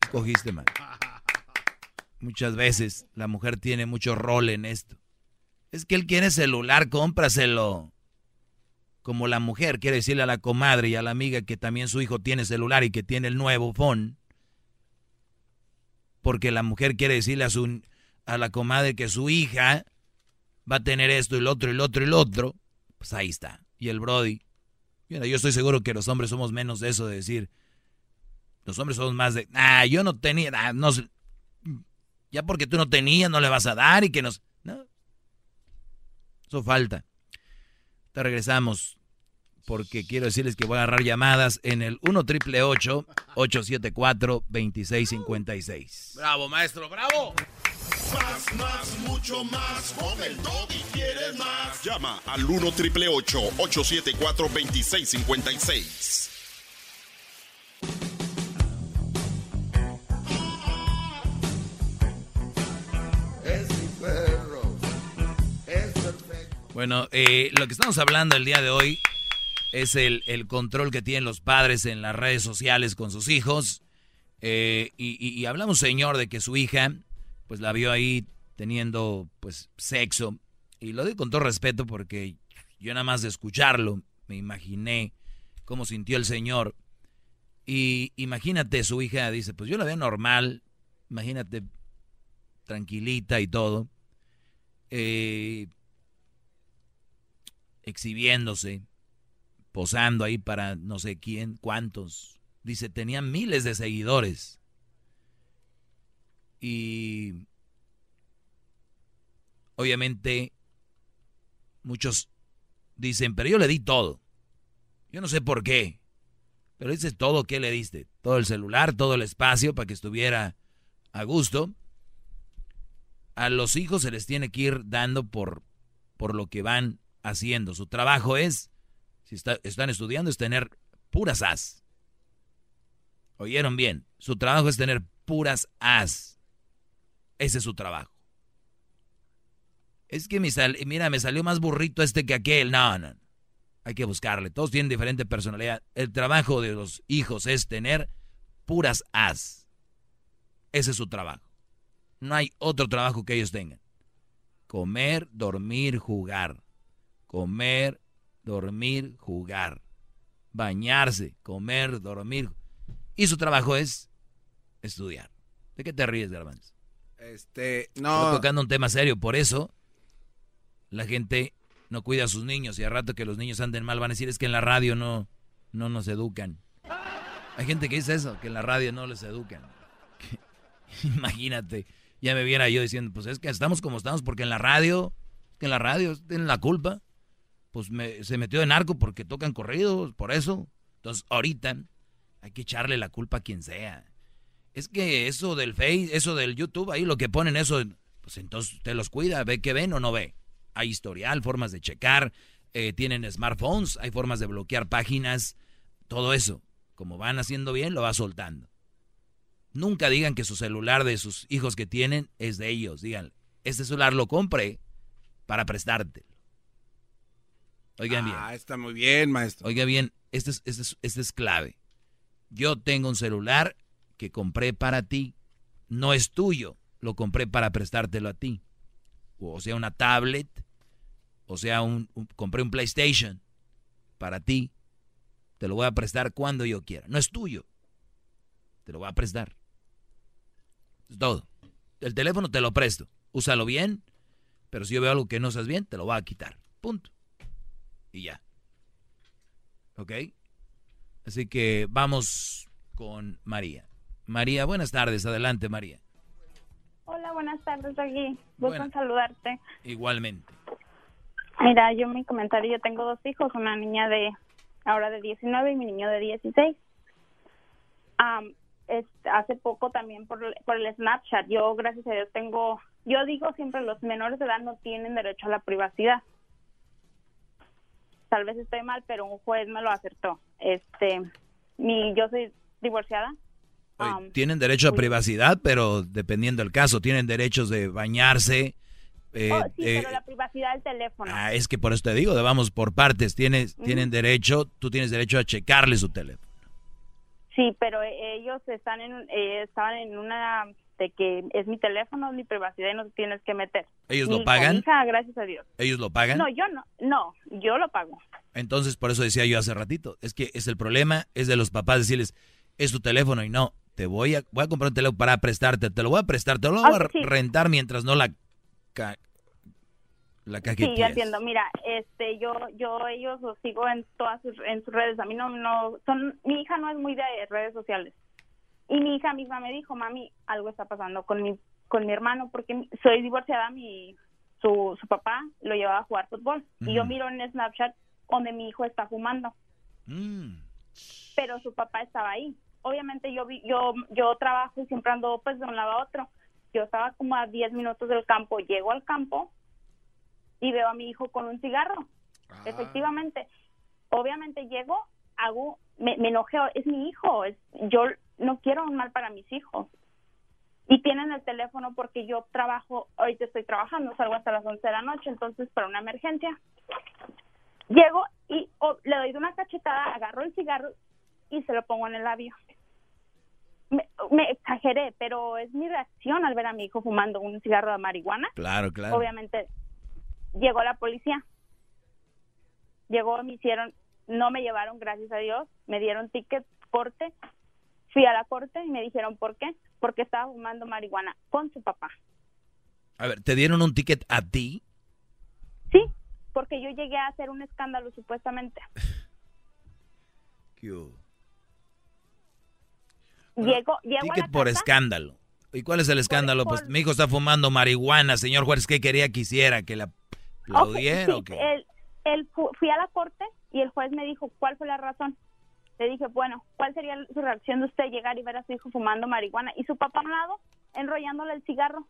Escogiste mal. Muchas veces la mujer tiene mucho rol en esto. Es que él quiere celular, cómpraselo. Como la mujer quiere decirle a la comadre y a la amiga que también su hijo tiene celular y que tiene el nuevo phone porque la mujer quiere decirle a, su, a la comadre que su hija va a tener esto y lo otro y lo otro y lo otro, pues ahí está. Y el Brody, mira, yo estoy seguro que los hombres somos menos de eso de decir, los hombres somos más de, ah, yo no tenía, ah, no, ya porque tú no tenías, no le vas a dar y que nos, no, eso falta. Te regresamos porque quiero decirles que voy a agarrar llamadas en el 1 triple 874 2656. Bravo, maestro, bravo. Más, más, mucho más. Con el y quieres más. Llama al 1 triple 874 2656. Bueno, eh, lo que estamos hablando el día de hoy es el, control que tienen los padres en las redes sociales con sus hijos. Eh, y, hablamos, señor, de que su hija, pues la vio ahí teniendo, pues, sexo. Y lo digo con todo respeto porque yo nada más de escucharlo me imaginé cómo sintió el señor. Y imagínate, su hija dice, pues yo la veo normal, imagínate, tranquilita y todo, eh, exhibiéndose posando ahí para no sé quién, cuántos. Dice, tenía miles de seguidores. Y obviamente muchos dicen, pero yo le di todo. Yo no sé por qué. Pero dices todo, ¿qué le diste? Todo el celular, todo el espacio para que estuviera a gusto. A los hijos se les tiene que ir dando por, por lo que van haciendo. Su trabajo es si están estudiando, es tener puras as. ¿Oyeron bien? Su trabajo es tener puras as. Ese es su trabajo. Es que mira, me salió más burrito este que aquel. No, no. Hay que buscarle. Todos tienen diferente personalidad. El trabajo de los hijos es tener puras as. Ese es su trabajo. No hay otro trabajo que ellos tengan. Comer, dormir, jugar. Comer, dormir, jugar, bañarse, comer, dormir. Y su trabajo es estudiar. ¿De qué te ríes, Garbanzo? Este, no. Estoy tocando un tema serio, por eso la gente no cuida a sus niños y a rato que los niños anden mal van a decir es que en la radio no, no nos educan. Hay gente que dice eso, que en la radio no les educan. Imagínate, ya me viera yo diciendo, pues es que estamos como estamos porque en la radio, que en la radio tienen la culpa pues se metió de narco porque tocan corridos, por eso. Entonces, ahorita hay que echarle la culpa a quien sea. Es que eso del Face, eso del YouTube, ahí lo que ponen eso, Pues entonces usted los cuida, ve que ven o no ve. Hay historial, formas de checar, eh, tienen smartphones, hay formas de bloquear páginas, todo eso. Como van haciendo bien, lo va soltando. Nunca digan que su celular de sus hijos que tienen es de ellos. Digan, este celular lo compré para prestarte. Oigan bien. Ah, está muy bien, maestro. Oiga bien, este es, este, es, este es clave. Yo tengo un celular que compré para ti. No es tuyo. Lo compré para prestártelo a ti. O sea, una tablet. O sea, un, compré un PlayStation para ti. Te lo voy a prestar cuando yo quiera. No es tuyo. Te lo voy a prestar. Es todo. El teléfono te lo presto. Úsalo bien. Pero si yo veo algo que no haces bien, te lo voy a quitar. Punto. Y ya. ¿Ok? Así que vamos con María. María, buenas tardes. Adelante, María. Hola, buenas tardes, aquí. Gusto en saludarte. Igualmente. Mira, yo mi comentario, yo tengo dos hijos, una niña de ahora de 19 y mi niño de 16. hace poco también por, por el Snapchat, yo gracias a Dios tengo, yo digo siempre los menores de edad no tienen derecho a la privacidad. Tal vez estoy mal, pero un juez me lo acertó. Este, mi, yo soy divorciada, Um, tienen derecho a privacidad, pero dependiendo del caso, tienen derechos de bañarse. Eh, oh, sí, pero la privacidad del teléfono. Ah, es que por eso te digo, vamos por partes. Tienes, Tienen derecho, tú tienes derecho a checarle su teléfono. Sí, pero ellos están en, eh, estaban en una de que es mi teléfono, mi privacidad y no te tienes que meter. ¿Ellos lo pagan? Hija, gracias a Dios. ¿Ellos lo pagan? No, yo no, no, yo lo pago. Entonces, por eso decía yo hace ratito, es que es el problema, es de los papás decirles, es tu teléfono y no, te voy a, voy a comprar un teléfono para prestarte, te lo voy a prestar, te lo voy a rentar mientras no la la Sí, yo entiendo. Mira, este, yo, yo ellos los sigo en todas sus, en sus redes. A mí no, no, son, mi hija no es muy de redes sociales. Y mi hija misma me dijo, mami, algo está pasando con mi, con mi hermano porque soy divorciada, mi, su, su papá lo llevaba a jugar fútbol. Y yo miro en Snapchat donde mi hijo está fumando. Mm. Pero su papá estaba ahí obviamente yo vi, yo yo trabajo y siempre ando pues de un lado a otro. Yo estaba como a 10 minutos del campo, llego al campo y veo a mi hijo con un cigarro. Ah. Efectivamente. Obviamente llego, hago me, me enojeo, es mi hijo, es yo no quiero un mal para mis hijos. Y tienen el teléfono porque yo trabajo, ahorita estoy trabajando, salgo hasta las 11 de la noche, entonces para una emergencia. Llego y le doy de una cachetada, agarro el cigarro y se lo pongo en el labio. Me, exageré, pero es mi reacción al ver a mi hijo fumando un cigarro de marihuana. Claro, claro. Obviamente llegó la policía. Llegó, me hicieron, no me llevaron, gracias a Dios, me dieron ticket, corte. Fui a la corte y me dijeron por qué. Porque estaba fumando marihuana con su papá. A ver, ¿te dieron un ticket a ti? Sí, porque yo llegué a hacer un escándalo supuestamente. ¿Qué Llego, ticket por escándalo. ¿Y cuál es el escándalo? pues mi hijo está fumando marihuana, señor juez, ¿qué quería que hiciera? ¿Que la aplaudiera o qué? fui a la corte y el juez me dijo, ¿cuál fue la razón? Le dije, bueno, ¿cuál sería su reacción de usted llegar y ver a su hijo fumando marihuana? Y su papá a un lado, enrollándole el cigarro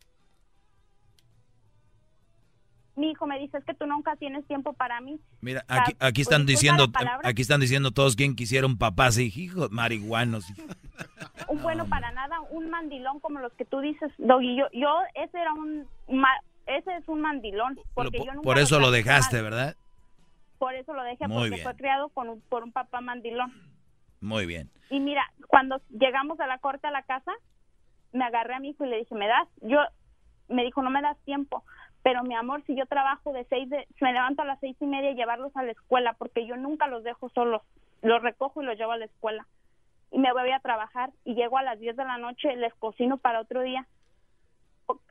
mi hijo me dice, es que tú nunca tienes tiempo para mí. Mira, aquí, aquí están diciendo, aquí están diciendo todos quien quisiera un papá así, hijo, marihuanos. un bueno para nada, un mandilón como los que tú dices, y Yo, yo ese era un, ese es un mandilón. Porque por, yo nunca por eso lo, dejaste, ¿verdad? Por eso lo dejé, porque fue criado con por un papá mandilón. Muy bien. Y mira, cuando llegamos a la corte a la casa, me agarré a mi hijo y le dije, ¿me das? Yo, me dijo, no me das tiempo pero mi amor, si yo trabajo de seis, de, me levanto a las seis y media y llevarlos a la escuela, porque yo nunca los dejo solos, los recojo y los llevo a la escuela. Y me voy a trabajar y llego a las diez de la noche, les cocino para otro día.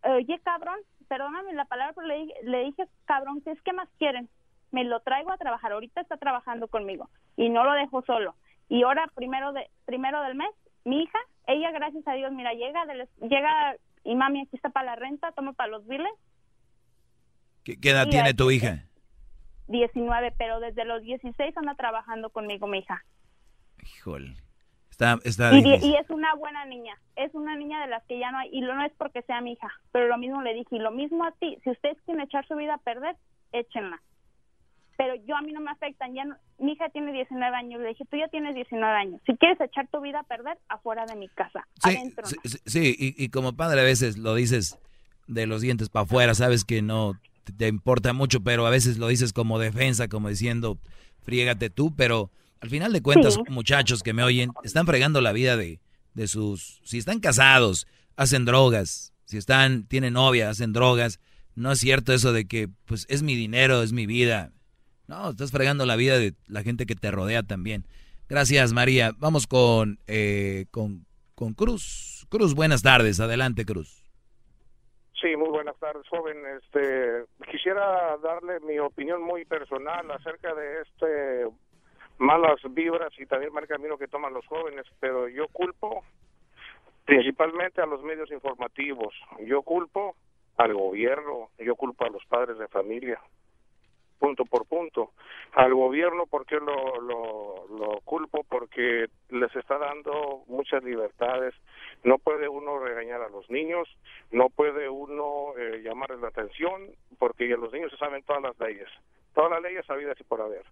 Oye, cabrón, perdóname la palabra, pero le le dije cabrón, ¿qué es que más quieren? Me lo traigo a trabajar, ahorita está trabajando conmigo y no lo dejo solo. Y ahora, primero, de, primero del mes, mi hija, ella, gracias a Dios, mira, llega, de, llega y mami, aquí está para la renta, toma para los biles ¿Qué, edad tiene tu hija? 19, pero desde los 16 anda trabajando conmigo mi hija. Híjole. Está, está y, es una buena niña, es una niña de las que ya no hay, y lo no es porque sea mi hija, pero lo mismo le dije, y lo mismo a ti, si ustedes quieren echar su vida a perder, échenla. Pero yo a mí no me afectan, ya no- mi hija tiene 19 años, le dije, tú ya tienes 19 años, si quieres echar tu vida a perder, afuera de mi casa, Sí, adentro sí, no. sí, sí, y, y como padre a veces lo dices de los dientes para afuera, sabes que no te, te importa mucho, pero a veces lo dices como defensa, como diciendo, friégate tú, pero al final de cuentas, Sí. muchachos que me oyen, están fregando la vida de, de sus... Si están casados, hacen drogas, si están, tienen novia, hacen drogas, no es cierto eso de que, pues, es mi dinero, es mi vida. No, estás fregando la vida de la gente que te rodea también. Gracias, María. Vamos con, eh, con, con Cruz. Cruz, buenas tardes. Adelante, Cruz. Sí, muy buenas tardes, joven. Este, quisiera darle mi opinión muy personal acerca de este malas vibras y también mal camino que toman los jóvenes, pero yo culpo principalmente a los medios informativos. Yo culpo al gobierno, yo culpo a los padres de familia, punto por punto. Al gobierno, porque lo, lo, culpo? Porque les está dando muchas libertades. No puede uno regañar a los niños, no puede uno eh, llamarles la atención, porque los niños se saben todas las leyes, todas las leyes sabidas y por haber.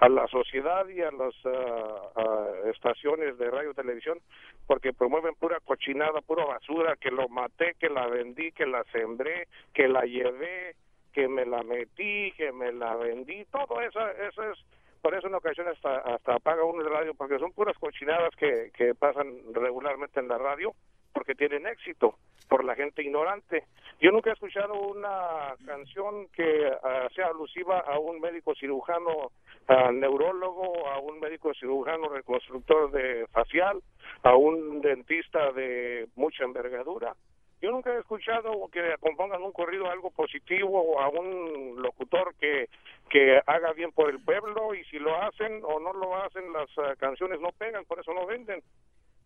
A la sociedad y a las ah, estaciones de radio y televisión, porque promueven pura cochinada, pura basura, que lo maté, que la vendí, que la sembré, que la llevé, que me la metí, que me la vendí, todo eso, eso es, por eso en ocasiones hasta, hasta apaga uno el radio, porque son puras cochinadas que, que pasan regularmente en la radio, porque tienen éxito, por la gente ignorante. Yo nunca he escuchado una canción que ah, sea alusiva a un médico cirujano ah, neurólogo, a un médico cirujano reconstructor de facial, a un dentista de mucha envergadura. Yo nunca he escuchado que compongan un corrido algo positivo o a un locutor que, que haga bien por el pueblo y si lo hacen o no lo hacen, las ah, canciones no pegan, por eso no venden.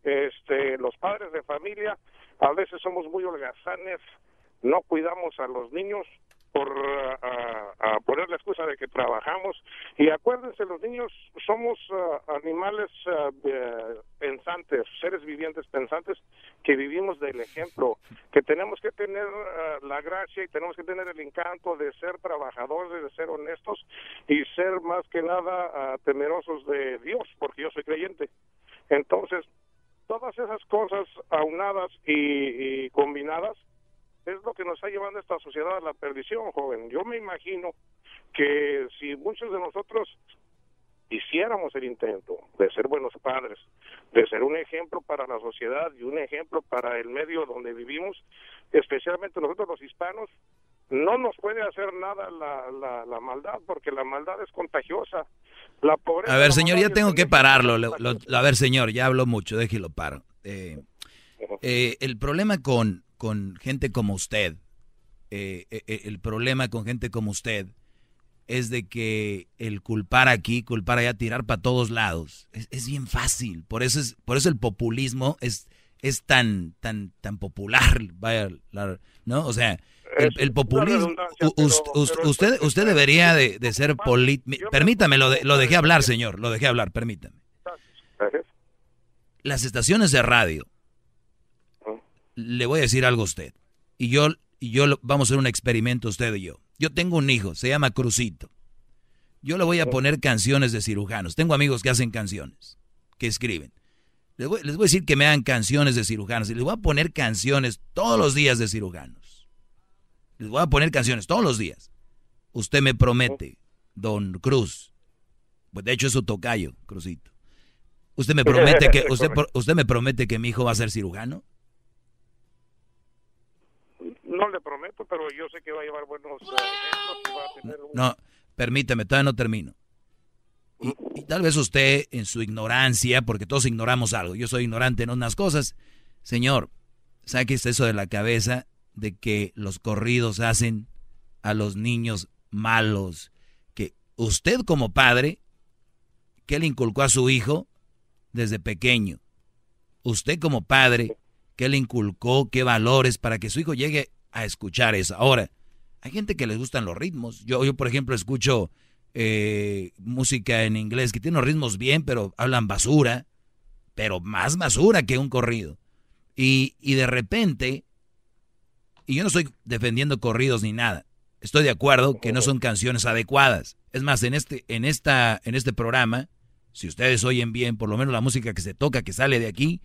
Este, los padres de familia a veces somos muy holgazanes, no cuidamos a los niños por ah, ah, ah, poner la excusa de que trabajamos. Y acuérdense los niños somos ah, animales eh, pensantes seres vivientes pensantes que vivimos del ejemplo que tenemos que tener ah, la gracia y tenemos que tener el encanto de ser trabajadores de ser honestos y ser más que nada temerosos de Dios porque yo soy creyente. Entonces todas esas cosas aunadas y, y combinadas es lo que nos está llevando esta sociedad a la perdición, joven. Yo me imagino que si muchos de nosotros hiciéramos el intento de ser buenos padres, de ser un ejemplo para la sociedad y un ejemplo para el medio donde vivimos, especialmente nosotros los hispanos, no nos puede hacer nada la, la, la maldad, porque la maldad es contagiosa. La pobreza, A ver, señor, ya tengo que pararlo. Lo- lo- a ver, señor, ya hablo mucho, déjelo paro. Eh, eh, el problema con, con gente como usted, eh, eh, eh, el problema con gente como usted es de que el culpar aquí, culpar allá, tirar para todos lados, es, es bien fácil. Por eso es, por eso el populismo es, es tan, tan, tan popular, vaya, la- ¿no? O sea, el, el populismo, usted, usted debería de, de ser político. Permítame, lo, de- lo dejé hablar, señor, lo dejé hablar, permítame. Las estaciones de radio, le voy a decir algo a usted, y yo, y yo vamos a hacer un experimento usted y yo. Yo tengo un hijo, se llama Crucito. Yo le voy a poner canciones de cirujanos. Tengo amigos que hacen canciones, que escriben. Les voy, les voy a decir que me hagan canciones de cirujanos y les voy a poner canciones todos los días de cirujanos. Les voy a poner canciones todos los días. Usted me promete, don Cruz, pues de hecho es su tocayo, Cruzito. Usted me promete que usted, usted me promete que mi hijo va a ser cirujano. Pero yo sé que va a llevar buenos eh. No, permítame, todavía no termino. Y, tal vez usted, en su ignorancia, porque todos ignoramos algo, yo soy ignorante en unas cosas, señor, saque eso de la cabeza de que los corridos hacen a los niños malos. Que usted como padre, ¿qué le inculcó a su hijo desde pequeño? Usted como padre, ¿qué le inculcó? ¿Qué valores para que su hijo llegue a escuchar eso? Ahora, hay gente que les gustan los ritmos. Yo, yo por ejemplo, escucho eh, música en inglés que tiene los ritmos bien, pero hablan basura. pero más basura que un corrido. Y, y de repente, y yo no estoy defendiendo corridos ni nada, estoy de acuerdo que no son canciones adecuadas. Es más, en este, en esta, en este programa, si ustedes oyen bien, por lo menos la música que se toca, que sale de aquí,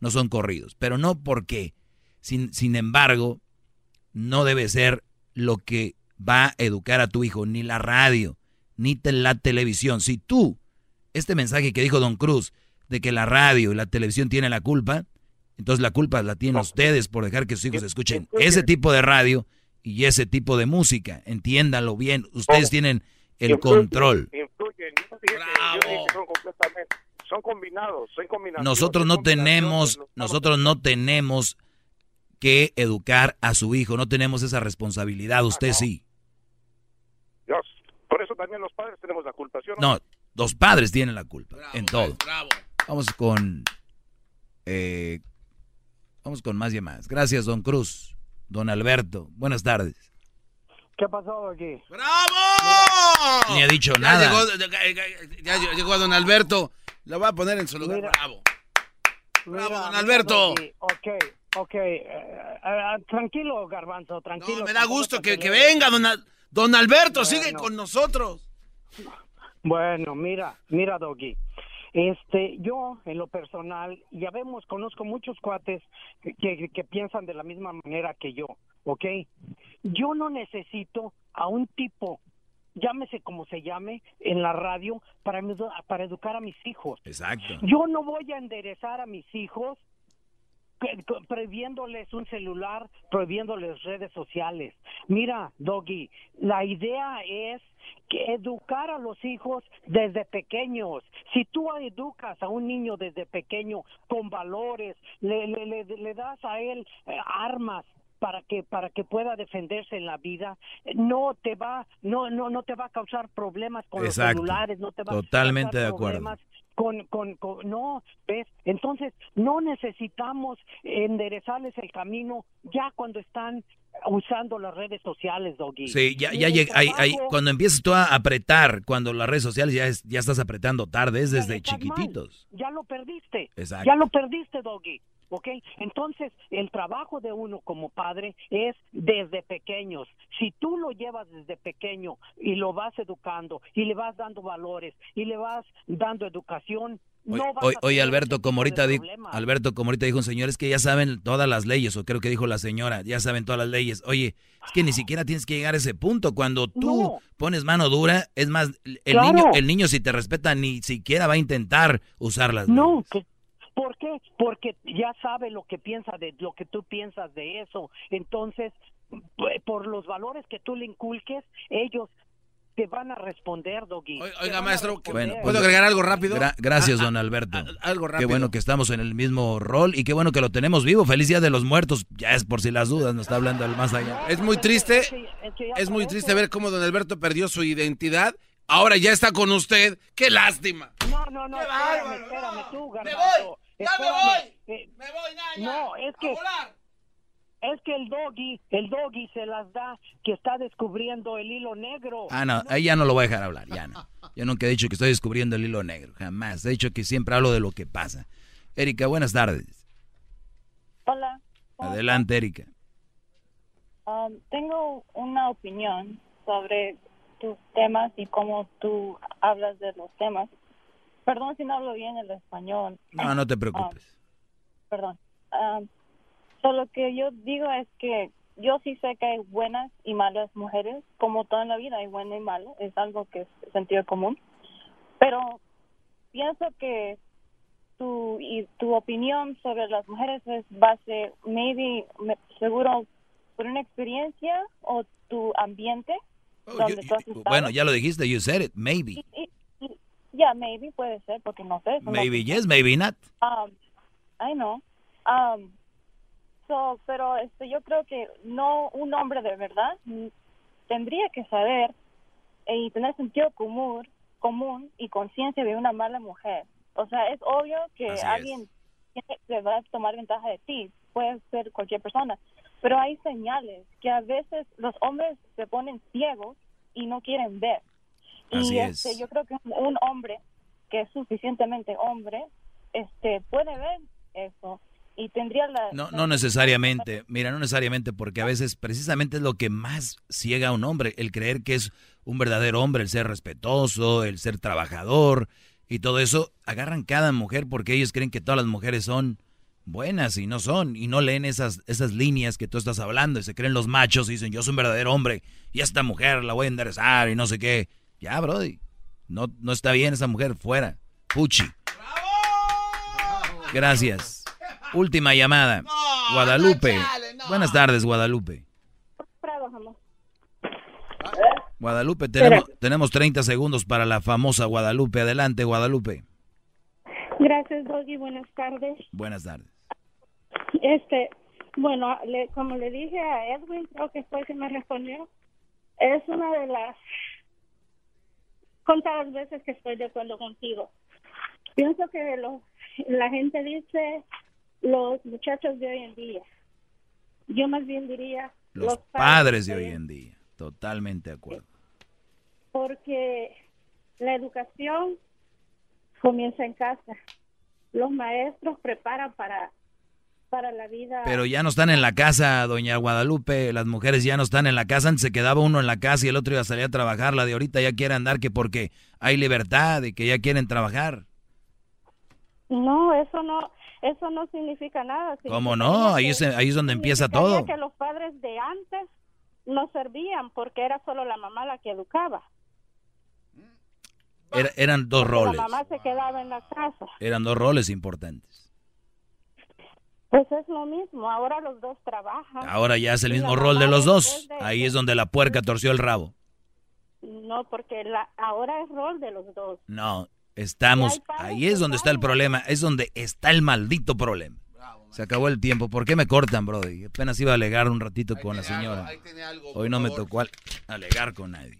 no son corridos. Pero no porque, sin, sin embargo, no debe ser lo que va a educar a tu hijo, ni la radio, ni la televisión. Si tú, este mensaje que dijo Don Cruz, de que la radio y la televisión tienen la culpa, entonces la culpa la tienen ustedes por dejar que sus hijos escuchen ese tipo de radio y ese tipo de música. Entiéndalo bien, ustedes tienen el control. Son combinados, son combinados. Nosotros no tenemos, nosotros no tenemos que educar a su hijo, no tenemos esa responsabilidad, usted sí. Dios, por eso también los padres tenemos la culpa, ¿sí no? los padres tienen la culpa en todo. Vamos con eh, vamos con más llamadas. Gracias, don Cruz. Don Alberto, buenas tardes. ¿Qué ha pasado aquí? ¡Bravo! Ni ha dicho nada. ya llegó don Alberto. Lo va a poner en su lugar. Bravo. Bravo, don Alberto. Ok, ok. Eh, eh, tranquilo, Garbanzo, tranquilo. me da gusto que, que, venga, don, don Alberto. sigue con nosotros. Bueno, mira, mira, Doggy. Este, yo, en lo personal, ya vemos, conozco muchos cuates que, que, piensan de la misma manera que yo, ¿ok? Yo no necesito a un tipo, llámese como se llame, en la radio para, para educar a mis hijos. Exacto. Yo no voy a enderezar a mis hijos prohibiéndoles un celular, prohibiéndoles redes sociales. Mira, Doggy, la idea es que educar a los hijos desde pequeños. Si tú educas a un niño desde pequeño con valores, le, le, le, das a él eh, armas para que para que pueda defenderse en la vida no te va no no no te va a causar problemas con los celulares no te va totalmente a de acuerdo con, con, con, no, ¿ves? Entonces, no necesitamos enderezarles el camino ya cuando están usando las redes sociales, Doggy. Sí, ya, ya llega, cuando empiezas tú a apretar, cuando las redes sociales ya, es, ya estás apretando tarde, es desde chiquititos. Ya lo perdiste. Exacto. Ya lo perdiste, Doggy. ¿Ok? Entonces, el trabajo de uno como padre es desde pequeños. Si tú lo llevas desde pequeño y lo vas educando y le vas dando valores y le vas dando educación, no vas oye, Alberto, como ahorita dijo, Alberto, como ahorita dijo un señor, es que ya saben todas las leyes, o creo que dijo la señora, ya saben todas las leyes. Oye, es que ni siquiera tienes que llegar a ese punto. Cuando tú pones mano dura, es más, el niño, el niño si te respeta ni siquiera va a intentar usarlas. No, que ¿Por qué? Porque ya sabe lo que piensa de lo que tú piensas de eso. Entonces, por los valores que tú le inculques, ellos te van a responder, Doggy. Oiga, maestro, ¿puedo agregar algo rápido? gracias, ah, don ah, Alberto. Ah, algo rápido. Qué bueno que estamos en el mismo rol y qué bueno que lo tenemos vivo. Feliz Día de los Muertos. Ya es por si las dudas, nos está hablando el más allá. Es muy triste, es muy triste ver cómo don Alberto perdió su identidad ahora ya está con usted. ¡Qué lástima! No, no, no, espérame, espérame tú, ¡Me ¡Ya me voy! Eh, ¡Me voy, nada! No, es que... Es que el doggy, el doggy se las da que está descubriendo el hilo negro. Ah, no, ahí ya no lo voy a dejar hablar, ya no. Yo nunca he dicho que estoy descubriendo el hilo negro, jamás. He dicho que siempre hablo de lo que pasa. Erika, buenas tardes. Hola. Adelante, Erika. Um, tengo una opinión sobre tus temas y cómo tú hablas de los temas. Perdón si no hablo bien el español. No, no te preocupes. Ah, perdón. Um, solo que yo digo es que yo sí sé que hay buenas y malas mujeres, como toda la vida hay bueno y malo, es algo que es sentido común. Pero pienso que tu y tu opinión sobre las mujeres es base, maybe, seguro, por una experiencia o tu ambiente. Oh, donde bueno, ya lo dijiste, you said it, maybe. Yeah, maybe puede ser, porque no sé. Maybe yes, maybe not. Um, I know. Um, so, pero este, yo creo que no un hombre de verdad tendría que saber y tener sentido común, común y conciencia de una mala mujer. O sea, es obvio que alguien se va a tomar ventaja de ti. Puede ser cualquier persona. Pero hay señales que a veces los hombres se ponen ciegos y no quieren ver y este, yo creo que un hombre que es suficientemente hombre este puede ver eso y tendría la... No, no necesariamente, mira, no necesariamente, porque a veces precisamente es lo que más ciega a un hombre, el creer que es un verdadero hombre, el ser respetuoso, el ser trabajador y todo eso, agarran cada mujer porque ellos creen que todas las mujeres son buenas y no son, y no leen esas, esas líneas que tú estás hablando, y se creen los machos y dicen, yo soy un verdadero hombre, y esta mujer la voy a enderezar y no sé qué. Ya, brody, no, no está bien esa mujer, fuera. Puchi. Gracias. Última llamada. Guadalupe. Buenas tardes, Guadalupe. Guadalupe, tenemos, tenemos 30 segundos para la famosa Guadalupe. Adelante, Guadalupe. Gracias, Doggy. Buenas tardes. Buenas tardes. Este, bueno, como le dije a Edwin, creo que fue que me respondió, es una de las contadas veces que estoy de acuerdo contigo. Pienso que lo, la gente dice los muchachos de hoy en día. Yo más bien diría los, padres, de hoy en día. Totalmente de acuerdo. Porque la educación comienza en casa. Los maestros preparan para para la vida. Pero ya no están en la casa, doña Guadalupe, las mujeres ya no están en la casa, antes se quedaba uno en la casa y el otro iba a salir a trabajar, la de ahorita ya quiere andar que porque hay libertad y que ya quieren trabajar. No, eso no, eso no significa nada. ¿Cómo no? Ahí es, ahí es donde empieza todo. que los padres de antes no servían porque era solo la mamá la que educaba. eran dos roles. La mamá se quedaba en la casa. Eran dos roles importantes. Pues es lo mismo, ahora los dos trabajan. Ahora ya es el mismo rol de los dos. Ahí es donde la puerca torció el rabo. No, porque la, ahora es rol de los dos. No, estamos, ahí es donde está el problema, es donde está el maldito problema. Se acabó el tiempo. ¿Por qué me cortan, Brody? Apenas iba a alegar un ratito con la señora. Hoy no me tocó alegar con nadie.